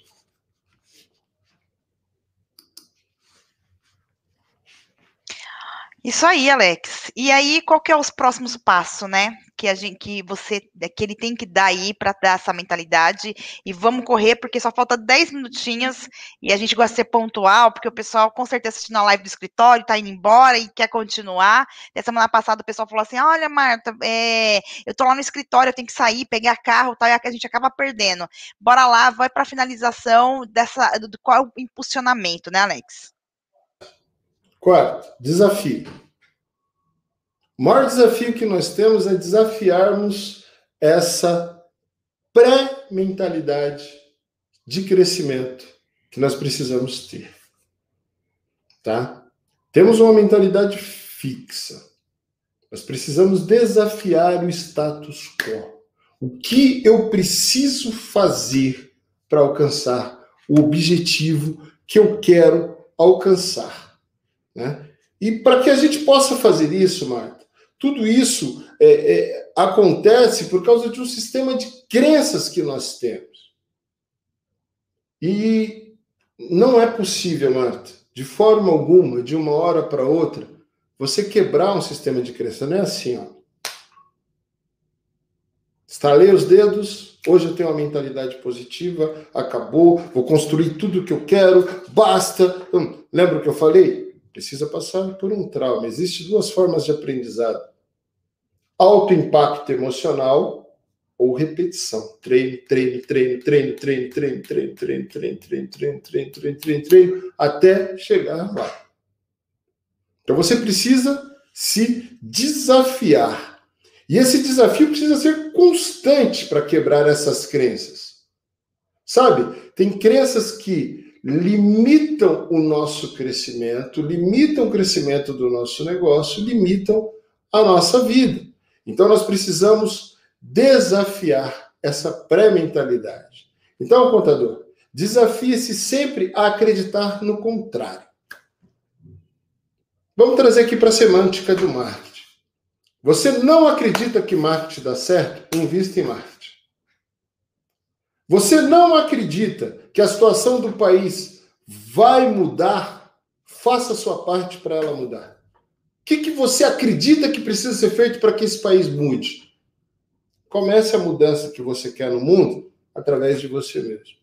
A: Isso aí, Alex. E aí, qual que é os próximos passos, né? Que a gente, que você, que ele tem que dar aí para dar essa mentalidade. E vamos correr, porque só falta 10 minutinhos e a gente gosta de ser pontual, porque o pessoal com certeza assistindo a live do escritório, tá indo embora e quer continuar. Na semana passada o pessoal falou assim: olha, Marta, é, eu tô lá no escritório, eu tenho que sair, pegar carro, tal, e a gente acaba perdendo. Bora lá, vai para a finalização dessa, do, do qual é impulsionamento, né, Alex?
B: Quarto, desafio. O maior desafio que nós temos é desafiarmos essa pré-mentalidade de crescimento que nós precisamos ter. Tá? Temos uma mentalidade fixa. Nós precisamos desafiar o status quo. O que eu preciso fazer para alcançar o objetivo que eu quero alcançar? Né? E para que a gente possa fazer isso, Marta, tudo isso é, é, acontece por causa de um sistema de crenças que nós temos. E não é possível, Marta, de forma alguma, de uma hora para outra, você quebrar um sistema de crença. Não é assim, ó. Estalei os dedos, hoje eu tenho uma mentalidade positiva, acabou, vou construir tudo o que eu quero, basta. Hum, lembra o que eu falei? Precisa passar por um trauma. Existem duas formas de aprendizado: alto impacto emocional ou repetição. Treino, treino, treino, treino, treino, treino, treino, treino, treino, treino, treino, treino, treino, treino, treino, até chegar lá. Então você precisa se desafiar. E esse desafio precisa ser constante para quebrar essas crenças. Sabe? Tem crenças que limitam o nosso crescimento, limitam o crescimento do nosso negócio, limitam a nossa vida. Então nós precisamos desafiar essa pré-mentalidade. Então, contador, desafie-se sempre a acreditar no contrário. Vamos trazer aqui para a semântica do marketing. Você não acredita que marketing dá certo? Invista em marketing. Você não acredita que a situação do país vai mudar? Faça sua parte para ela mudar. O que, que você acredita que precisa ser feito para que esse país mude? Comece a mudança que você quer no mundo através de você mesmo.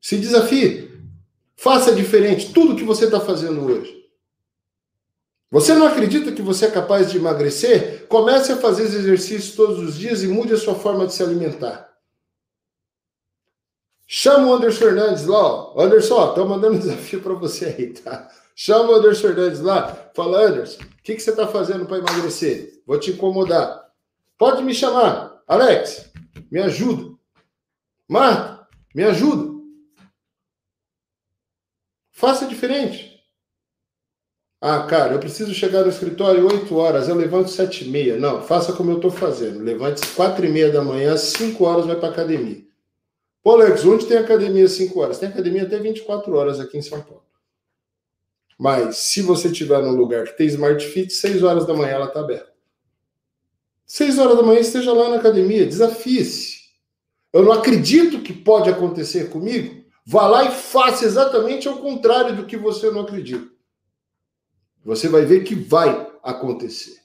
B: Se desafie. Faça diferente tudo que você está fazendo hoje. Você não acredita que você é capaz de emagrecer? Comece a fazer exercícios todos os dias e mude a sua forma de se alimentar. Chama o Anderson Fernandes lá, ó. Anderson, estou mandando um [LAUGHS] desafio para você aí, tá? Chama o Anderson Fernandes lá. Fala, Anderson, o que, que você está fazendo para emagrecer? Vou te incomodar. Pode me chamar. Alex, me ajuda. Marta, me ajuda. Faça diferente. Ah, cara, eu preciso chegar no escritório 8 horas, eu levanto 7 e meia. Não, faça como eu estou fazendo. Levante 4 e meia da manhã, 5 horas vai para academia. Pô, Alex, onde tem academia 5 horas? Tem academia até 24 horas aqui em São Paulo. Mas se você estiver num lugar que tem Smart Fit, 6 horas da manhã ela está aberta. 6 horas da manhã esteja lá na academia, desafie-se. Eu não acredito que pode acontecer comigo. Vá lá e faça exatamente ao contrário do que você não acredita. Você vai ver que vai acontecer.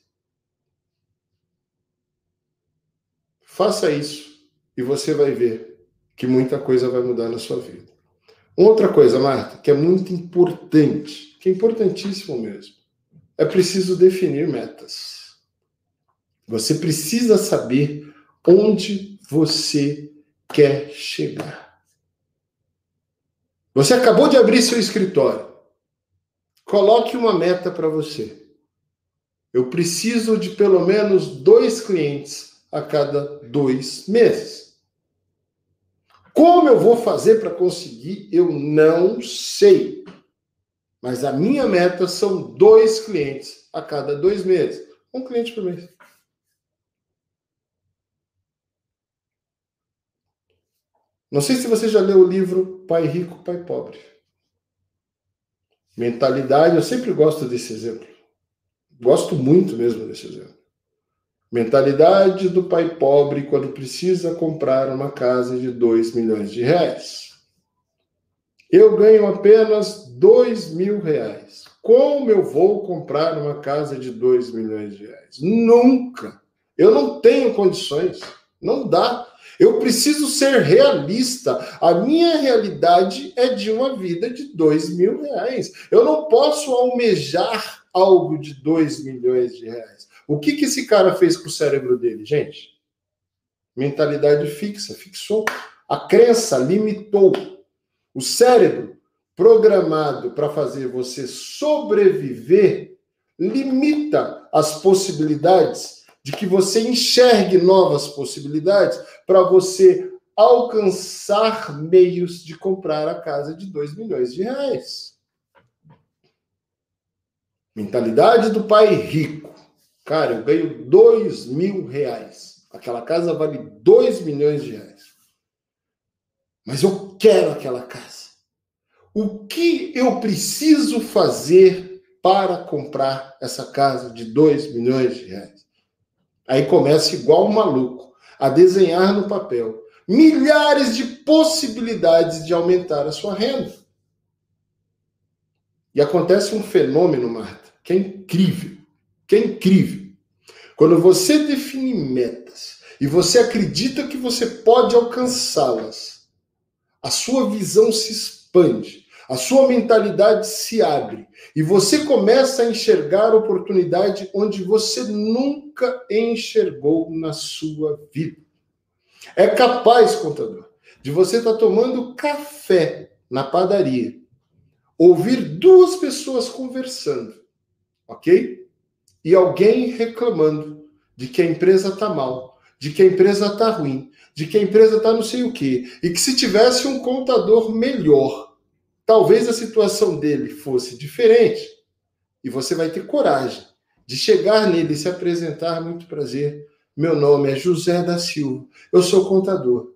B: Faça isso e você vai ver que muita coisa vai mudar na sua vida. Outra coisa, Marta, que é muito importante, que é importantíssimo mesmo, é preciso definir metas. Você precisa saber onde você quer chegar. Você acabou de abrir seu escritório. Coloque uma meta para você. Eu preciso de pelo menos dois clientes a cada dois meses. Como eu vou fazer para conseguir? Eu não sei. Mas a minha meta são dois clientes a cada dois meses. Um cliente por mês. Não sei se você já leu o livro Pai Rico, Pai Pobre. Mentalidade, eu sempre gosto desse exemplo. Gosto muito mesmo desse exemplo. Mentalidade do pai pobre quando precisa comprar uma casa de 2 milhões de reais. Eu ganho apenas 2 mil reais. Como eu vou comprar uma casa de 2 milhões de reais? Nunca. Eu não tenho condições. Não dá. Eu preciso ser realista. A minha realidade é de uma vida de dois mil reais. Eu não posso almejar algo de dois milhões de reais. O que, que esse cara fez com o cérebro dele, gente? Mentalidade fixa, fixou. A crença limitou. O cérebro, programado para fazer você sobreviver, limita as possibilidades de que você enxergue novas possibilidades para você alcançar meios de comprar a casa de 2 milhões de reais. Mentalidade do pai rico. Cara, eu ganho 2 mil reais. Aquela casa vale 2 milhões de reais. Mas eu quero aquela casa. O que eu preciso fazer para comprar essa casa de 2 milhões de reais? Aí começa igual um maluco a desenhar no papel milhares de possibilidades de aumentar a sua renda. E acontece um fenômeno, Marta, que é incrível, que é incrível. Quando você define metas e você acredita que você pode alcançá-las, a sua visão se expande, a sua mentalidade se abre e você começa a enxergar oportunidade onde você nunca enxergou na sua vida. É capaz, contador, de você estar tá tomando café na padaria, ouvir duas pessoas conversando, ok? E alguém reclamando de que a empresa está mal, de que a empresa está ruim, de que a empresa está não sei o quê, e que se tivesse um contador melhor, Talvez a situação dele fosse diferente e você vai ter coragem de chegar nele e se apresentar. Muito prazer. Meu nome é José da Silva. Eu sou contador.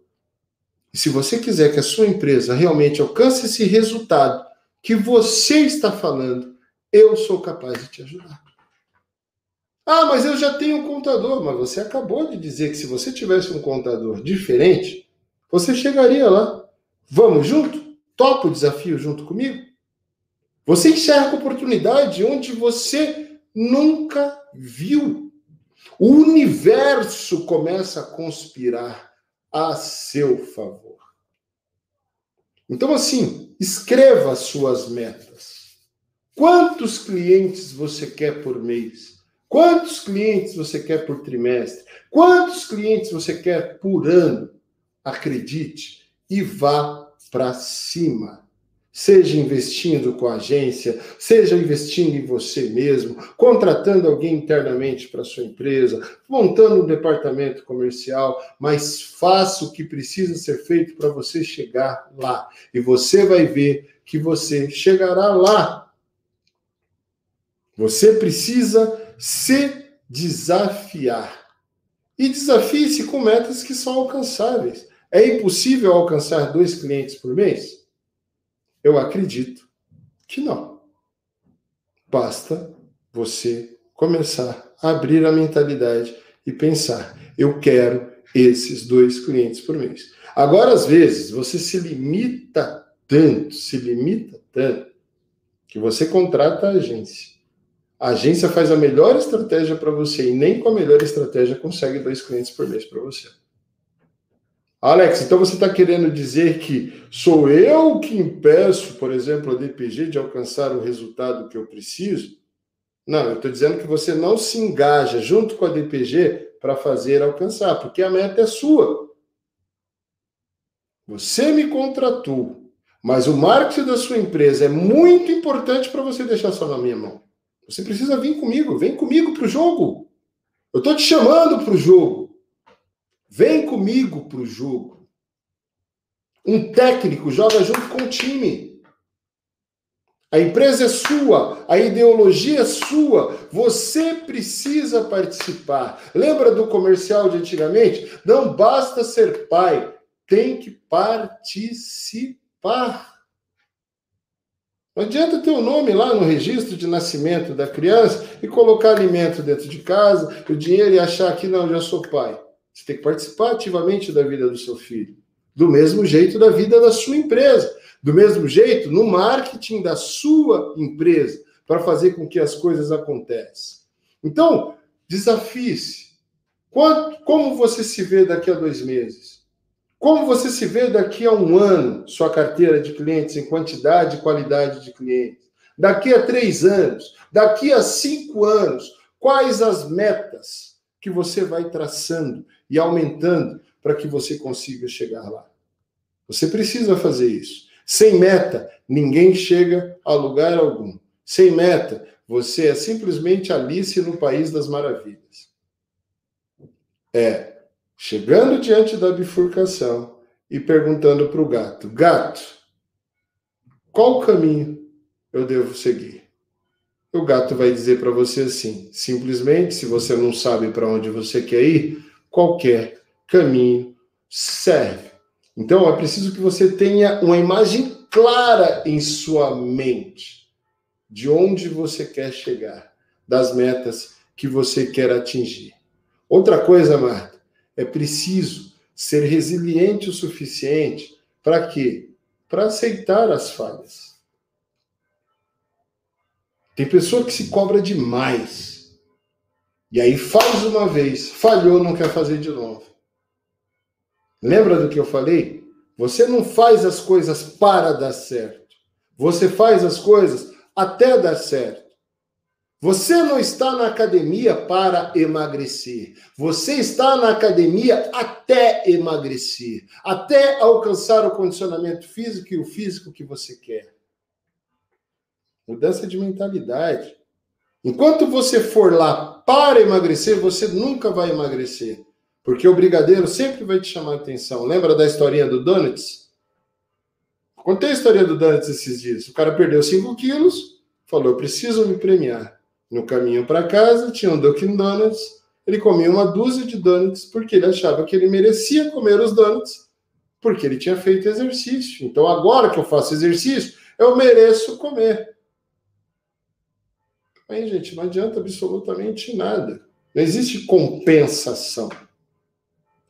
B: E se você quiser que a sua empresa realmente alcance esse resultado que você está falando, eu sou capaz de te ajudar. Ah, mas eu já tenho um contador. Mas você acabou de dizer que se você tivesse um contador diferente, você chegaria lá. Vamos junto? Topa o desafio junto comigo? Você enxerga oportunidade onde você nunca viu. O universo começa a conspirar a seu favor. Então, assim, Escreva suas metas. Quantos clientes você quer por mês? Quantos clientes você quer por trimestre? Quantos clientes você quer por ano? Acredite e vá para cima. Seja investindo com a agência, seja investindo em você mesmo, contratando alguém internamente para sua empresa, montando um departamento comercial, mas faça o que precisa ser feito para você chegar lá. E você vai ver que você chegará lá. Você precisa se desafiar. E desafie-se com metas que são alcançáveis. É impossível alcançar dois clientes por mês? Eu acredito que não. Basta você começar a abrir a mentalidade e pensar: eu quero esses dois clientes por mês. Agora, às vezes, você se limita tanto, se limita tanto, que você contrata a agência. A agência faz a melhor estratégia para você e nem com a melhor estratégia consegue dois clientes por mês para você. Alex, então você está querendo dizer que sou eu que impeço, por exemplo, a DPG de alcançar o resultado que eu preciso? Não, eu estou dizendo que você não se engaja junto com a DPG para fazer alcançar, porque a meta é sua. Você me contratou, mas o marketing da sua empresa é muito importante para você deixar só na minha mão. Você precisa vir comigo, vem comigo para o jogo. Eu estou te chamando para o jogo. Vem comigo para o jogo. Um técnico joga junto com o time. A empresa é sua, a ideologia é sua, você precisa participar. Lembra do comercial de antigamente? Não basta ser pai, tem que participar. Não adianta ter o um nome lá no registro de nascimento da criança e colocar alimento dentro de casa, o dinheiro e achar que não, já sou pai. Você tem que participar ativamente da vida do seu filho. Do mesmo jeito da vida da sua empresa. Do mesmo jeito no marketing da sua empresa, para fazer com que as coisas aconteçam. Então, desafie-se. Como você se vê daqui a dois meses? Como você se vê daqui a um ano, sua carteira de clientes em quantidade e qualidade de clientes? Daqui a três anos? Daqui a cinco anos? Quais as metas que você vai traçando e aumentando para que você consiga chegar lá. Você precisa fazer isso. Sem meta, ninguém chega a lugar algum. Sem meta, você é simplesmente Alice no País das Maravilhas. É chegando diante da bifurcação e perguntando para o gato: Gato, qual caminho eu devo seguir? O gato vai dizer para você assim: simplesmente, se você não sabe para onde você quer ir, qualquer caminho serve. Então é preciso que você tenha uma imagem clara em sua mente de onde você quer chegar, das metas que você quer atingir. Outra coisa, Marta, é preciso ser resiliente o suficiente para quê? Para aceitar as falhas. Tem pessoa que se cobra demais e aí faz uma vez, falhou, não quer fazer de novo. Lembra do que eu falei? Você não faz as coisas para dar certo. Você faz as coisas até dar certo. Você não está na academia para emagrecer. Você está na academia até emagrecer, até alcançar o condicionamento físico e o físico que você quer. Mudança de mentalidade. Enquanto você for lá para emagrecer, você nunca vai emagrecer. Porque o brigadeiro sempre vai te chamar a atenção. Lembra da historinha do Donuts? Contei a história do Donuts esses dias. O cara perdeu 5 quilos, falou: preciso me premiar. No caminho para casa, tinha um Dunkin' Donuts. Ele comia uma dúzia de donuts porque ele achava que ele merecia comer os donuts, porque ele tinha feito exercício. Então, agora que eu faço exercício, eu mereço comer. Aí, gente, não adianta absolutamente nada. Não existe compensação.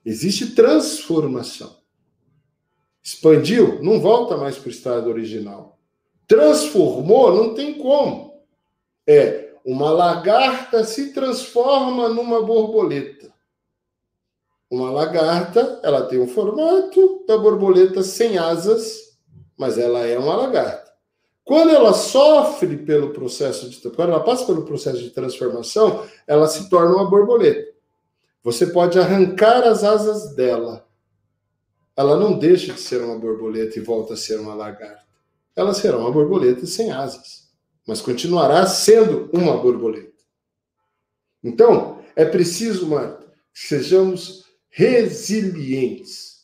B: Existe transformação. Expandiu, não volta mais para o estado original. Transformou, não tem como. É, uma lagarta se transforma numa borboleta. Uma lagarta, ela tem o formato da borboleta sem asas, mas ela é uma lagarta. Quando ela sofre pelo processo de quando ela passa pelo processo de transformação, ela se torna uma borboleta. Você pode arrancar as asas dela. Ela não deixa de ser uma borboleta e volta a ser uma lagarta. Ela será uma borboleta sem asas, mas continuará sendo uma borboleta. Então, é preciso, Marta, que sejamos resilientes.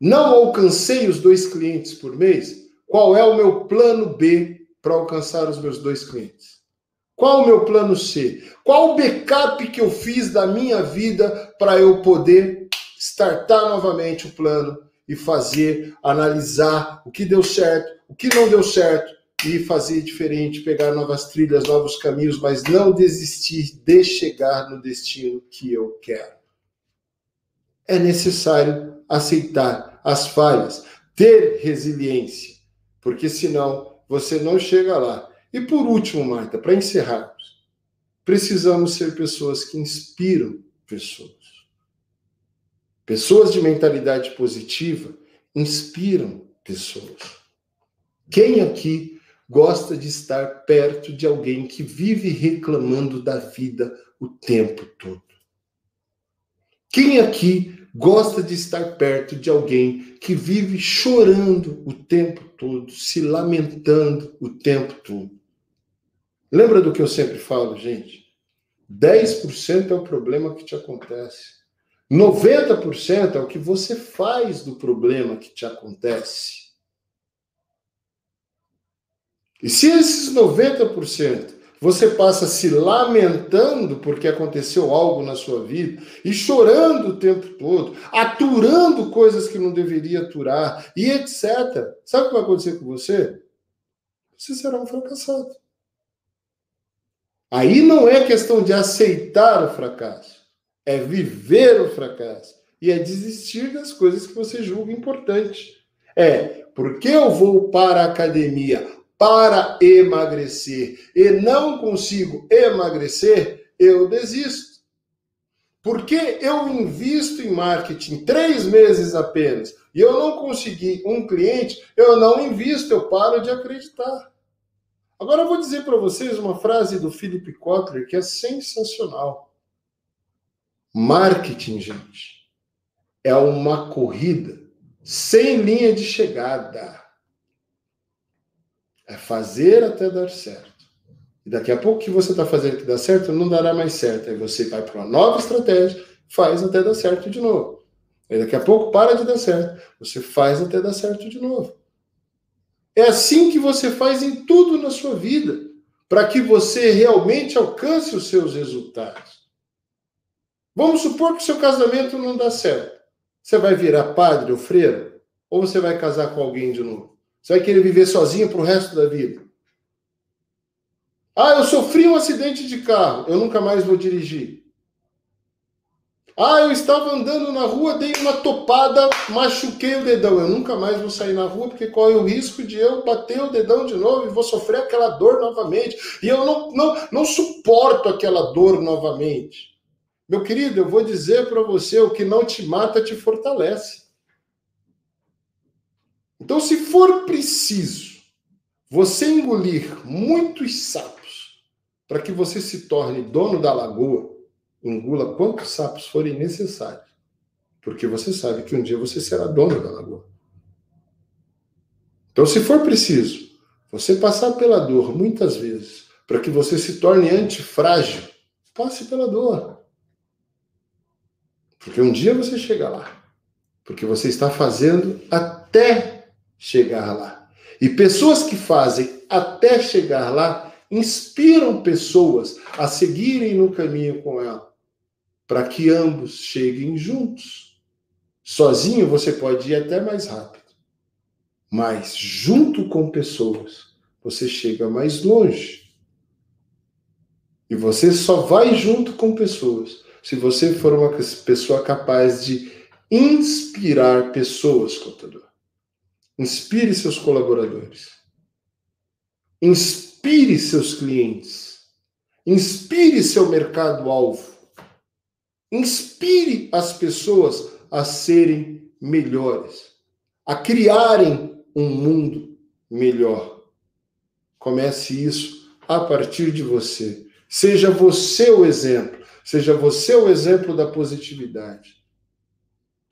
B: Não alcancei os dois clientes por mês? Qual é o meu plano B para alcançar os meus dois clientes? Qual o meu plano C? Qual o backup que eu fiz da minha vida para eu poder startar novamente o plano e fazer, analisar o que deu certo, o que não deu certo e fazer diferente, pegar novas trilhas, novos caminhos, mas não desistir de chegar no destino que eu quero. É necessário aceitar as falhas, ter resiliência, porque senão você não chega lá. E por último, Marta, para encerrarmos, precisamos ser pessoas que inspiram pessoas. Pessoas de mentalidade positiva inspiram pessoas. Quem aqui gosta de estar perto de alguém que vive reclamando da vida o tempo todo? Quem aqui gosta de estar perto de alguém que vive chorando o tempo todo, se lamentando o tempo todo? Lembra do que eu sempre falo, gente? 10% é o problema que te acontece. 90% é o que você faz do problema que te acontece. E se esses 90% você passa se lamentando porque aconteceu algo na sua vida e chorando o tempo todo, aturando coisas que não deveria aturar e etc. Sabe o que vai acontecer com você? Você será um fracassado. Aí não é questão de aceitar o fracasso, é viver o fracasso e é desistir das coisas que você julga importante. É, porque eu vou para a academia para emagrecer e não consigo emagrecer, eu desisto. Porque eu invisto em marketing três meses apenas e eu não consegui um cliente, eu não invisto, eu paro de acreditar. Agora eu vou dizer para vocês uma frase do Philip Kotler que é sensacional. Marketing, gente, é uma corrida sem linha de chegada. É fazer até dar certo. E daqui a pouco que você está fazendo que dá certo, não dará mais certo. Aí você vai para uma nova estratégia, faz até dar certo de novo. Aí daqui a pouco para de dar certo, você faz até dar certo de novo. É assim que você faz em tudo na sua vida, para que você realmente alcance os seus resultados. Vamos supor que o seu casamento não dá certo. Você vai virar padre ou freira? Ou você vai casar com alguém de novo? Você vai querer viver sozinho para o resto da vida? Ah, eu sofri um acidente de carro, eu nunca mais vou dirigir. Ah, eu estava andando na rua, dei uma topada, machuquei o dedão. Eu nunca mais vou sair na rua porque corre o risco de eu bater o dedão de novo e vou sofrer aquela dor novamente. E eu não, não, não suporto aquela dor novamente. Meu querido, eu vou dizer para você: o que não te mata te fortalece. Então, se for preciso você engolir muitos sapos para que você se torne dono da lagoa, engula quantos sapos forem necessários, porque você sabe que um dia você será dono da lagoa. Então, se for preciso você passar pela dor muitas vezes para que você se torne antifrágil, passe pela dor. Porque um dia você chega lá. Porque você está fazendo até chegar lá. E pessoas que fazem até chegar lá inspiram pessoas a seguirem no caminho com ela, para que ambos cheguem juntos. Sozinho você pode ir até mais rápido, mas junto com pessoas você chega mais longe. E você só vai junto com pessoas se você for uma pessoa capaz de inspirar pessoas, contador. Inspire seus colaboradores. Inspire seus clientes. Inspire seu mercado-alvo. Inspire as pessoas a serem melhores, a criarem um mundo melhor. Comece isso a partir de você. Seja você o exemplo. Seja você o exemplo da positividade.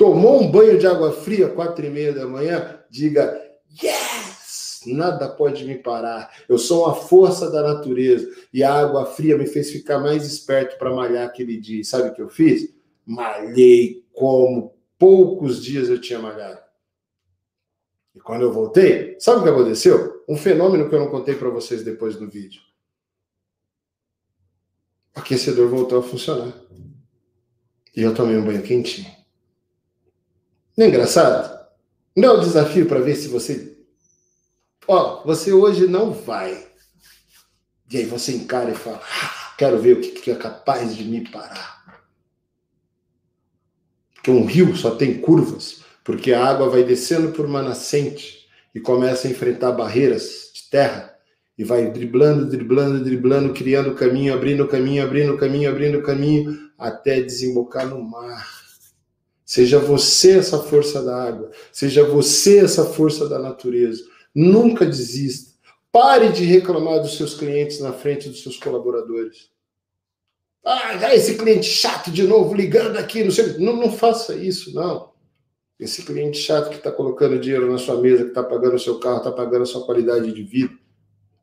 B: Tomou um banho de água fria, quatro e meia da manhã? Diga, yes! Nada pode me parar. Eu sou uma força da natureza. E a água fria me fez ficar mais esperto para malhar aquele dia. sabe o que eu fiz? Malhei como poucos dias eu tinha malhado. E quando eu voltei, sabe o que aconteceu? Um fenômeno que eu não contei para vocês depois do vídeo. O aquecedor voltou a funcionar. E eu tomei um banho quentinho. Não é engraçado? Não é um desafio para ver se você. Ó, você hoje não vai. E aí você encara e fala: ah, quero ver o que é capaz de me parar. Porque um rio só tem curvas, porque a água vai descendo por uma nascente e começa a enfrentar barreiras de terra e vai driblando, driblando, driblando, criando caminho, abrindo caminho, abrindo caminho, abrindo caminho, até desembocar no mar. Seja você essa força da água, seja você essa força da natureza. Nunca desista. Pare de reclamar dos seus clientes na frente dos seus colaboradores. Ah, esse cliente chato de novo ligando aqui, não sei. Não, não faça isso, não. Esse cliente chato que está colocando dinheiro na sua mesa, que está pagando o seu carro, está pagando a sua qualidade de vida.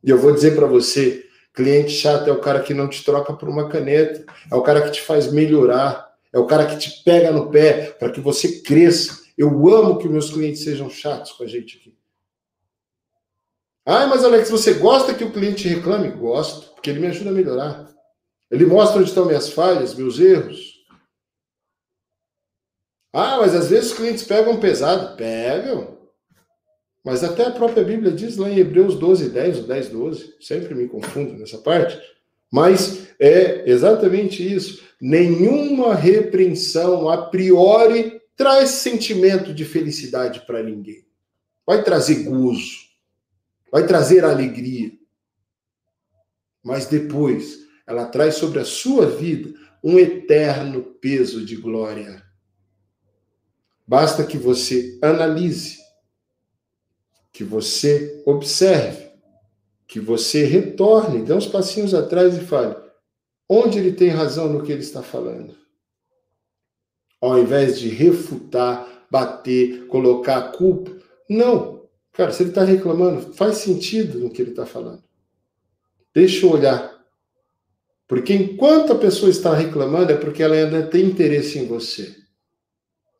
B: E eu vou dizer para você, cliente chato é o cara que não te troca por uma caneta, é o cara que te faz melhorar, é o cara que te pega no pé para que você cresça. Eu amo que meus clientes sejam chatos com a gente aqui. Ah, mas Alex, você gosta que o cliente reclame? Gosto, porque ele me ajuda a melhorar. Ele mostra onde estão minhas falhas, meus erros. Ah, mas às vezes os clientes pegam pesado. Pegam. Mas até a própria Bíblia diz lá em Hebreus 12, 10, ou 10, 12, sempre me confundo nessa parte, mas é exatamente isso. Nenhuma repreensão a priori traz sentimento de felicidade para ninguém. Vai trazer gozo, vai trazer alegria. Mas depois, ela traz sobre a sua vida um eterno peso de glória. Basta que você analise que você observe, que você retorne, dê uns passinhos atrás e fale: onde ele tem razão no que ele está falando? Ao invés de refutar, bater, colocar a culpa. Não. Cara, se ele está reclamando, faz sentido no que ele está falando. Deixa eu olhar. Porque enquanto a pessoa está reclamando, é porque ela ainda tem interesse em você.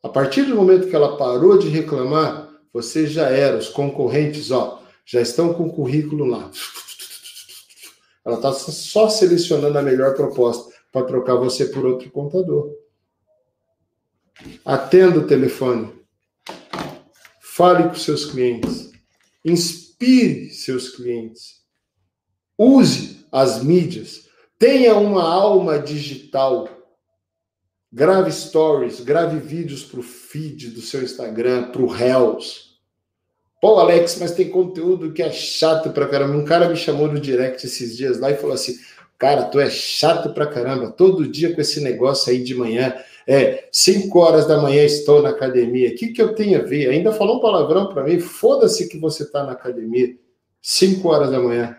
B: A partir do momento que ela parou de reclamar, você já era, os concorrentes, ó, já estão com o currículo lá. Ela está só selecionando a melhor proposta para trocar você por outro contador. Atenda o telefone. Fale com seus clientes. Inspire seus clientes. Use as mídias. Tenha uma alma digital. Grave stories, grave vídeos para o feed do seu Instagram, para o Reels. Pô, Alex, mas tem conteúdo que é chato pra caramba. Um cara me chamou no direct esses dias lá e falou assim: Cara, tu é chato pra caramba, todo dia com esse negócio aí de manhã. É, 5 horas da manhã estou na academia. O que, que eu tenho a ver? Ainda falou um palavrão para mim. Foda-se que você tá na academia. 5 horas da manhã.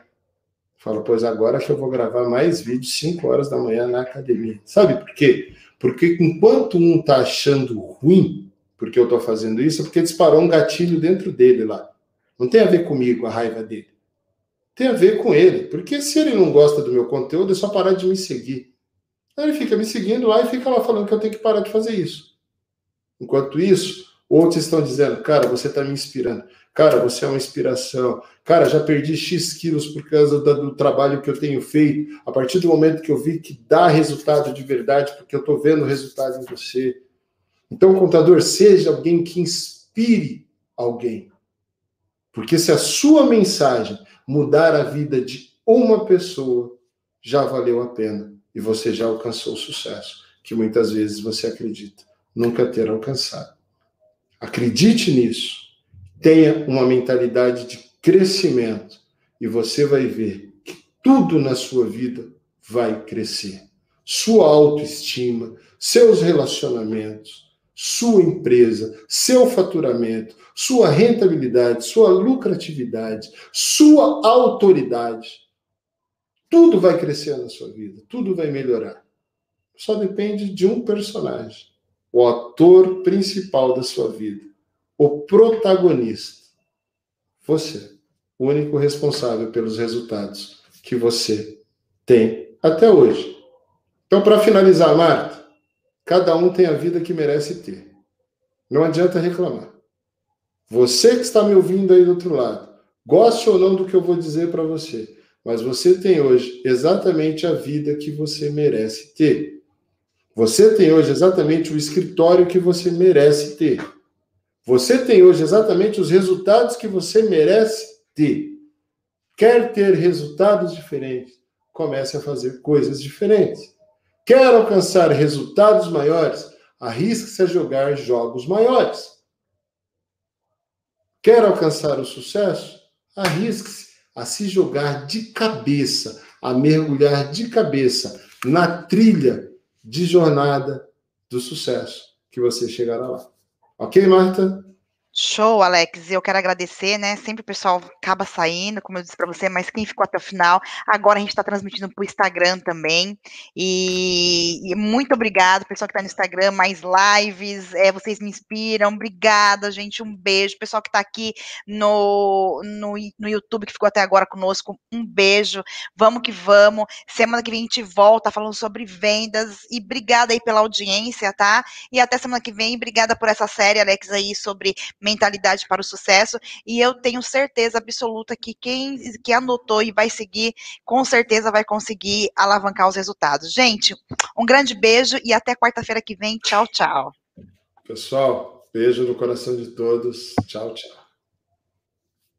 B: Falo, pois agora que eu vou gravar mais vídeos 5 horas da manhã na academia. Sabe por quê? Porque enquanto um está achando ruim porque eu estou fazendo isso, porque disparou um gatilho dentro dele lá. Não tem a ver comigo a raiva dele. Tem a ver com ele. Porque se ele não gosta do meu conteúdo, é só parar de me seguir. Aí ele fica me seguindo lá e fica lá falando que eu tenho que parar de fazer isso. Enquanto isso, outros estão dizendo, cara, você está me inspirando. Cara, você é uma inspiração. Cara, já perdi X quilos por causa do, trabalho que eu tenho feito. A partir do momento que eu vi que dá resultado de verdade, porque eu estou vendo resultado em você. Então, contador, seja alguém que inspire alguém. Porque se a sua mensagem mudar a vida de uma pessoa, já valeu a pena e você já alcançou o sucesso que muitas vezes você acredita nunca ter alcançado. Acredite nisso Tenha uma mentalidade de crescimento e você vai ver que tudo na sua vida vai crescer. Sua autoestima, seus relacionamentos, sua empresa, seu faturamento, sua rentabilidade, sua lucratividade, sua autoridade. Tudo vai crescer na sua vida, tudo vai melhorar. Só depende de um personagem, o ator principal da sua vida, o protagonista. Você, o único responsável pelos resultados que você tem até hoje. Então, para finalizar, Marta, cada um tem a vida que merece ter. Não adianta reclamar. Você que está me ouvindo aí do outro lado, goste ou não do que eu vou dizer para você, mas você tem hoje exatamente a vida que você merece ter. Você tem hoje exatamente o escritório que você merece ter. Você tem hoje exatamente os resultados que você merece ter. Quer ter resultados diferentes? Comece a fazer coisas diferentes. Quer alcançar resultados maiores? Arrisque-se a jogar jogos maiores. Quer alcançar o sucesso? Arrisque-se a se jogar de cabeça, a mergulhar de cabeça na trilha de jornada do sucesso que você chegará lá. Ok, Marta?
A: Show, Alex. Eu quero agradecer, né? Sempre o pessoal acaba saindo, como eu disse para você, mas quem ficou até o final, agora a gente está transmitindo para o Instagram também. E, e, muito obrigado, pessoal que está no Instagram, mais lives, é, vocês me inspiram. Obrigada, gente. Um beijo. Pessoal que está aqui no, no, no YouTube, que ficou até agora conosco, um beijo. Vamos que vamos. Semana que vem a gente volta falando sobre vendas. E obrigada aí pela audiência, tá? E até semana que vem. Obrigada por essa série, Alex, aí sobre mentalidade para o sucesso, e eu tenho certeza absoluta que quem que anotou e vai seguir, com certeza vai conseguir alavancar os resultados. Gente, um grande beijo e até quarta-feira que vem. Tchau, tchau.
B: Pessoal, beijo no coração de todos. Tchau, tchau.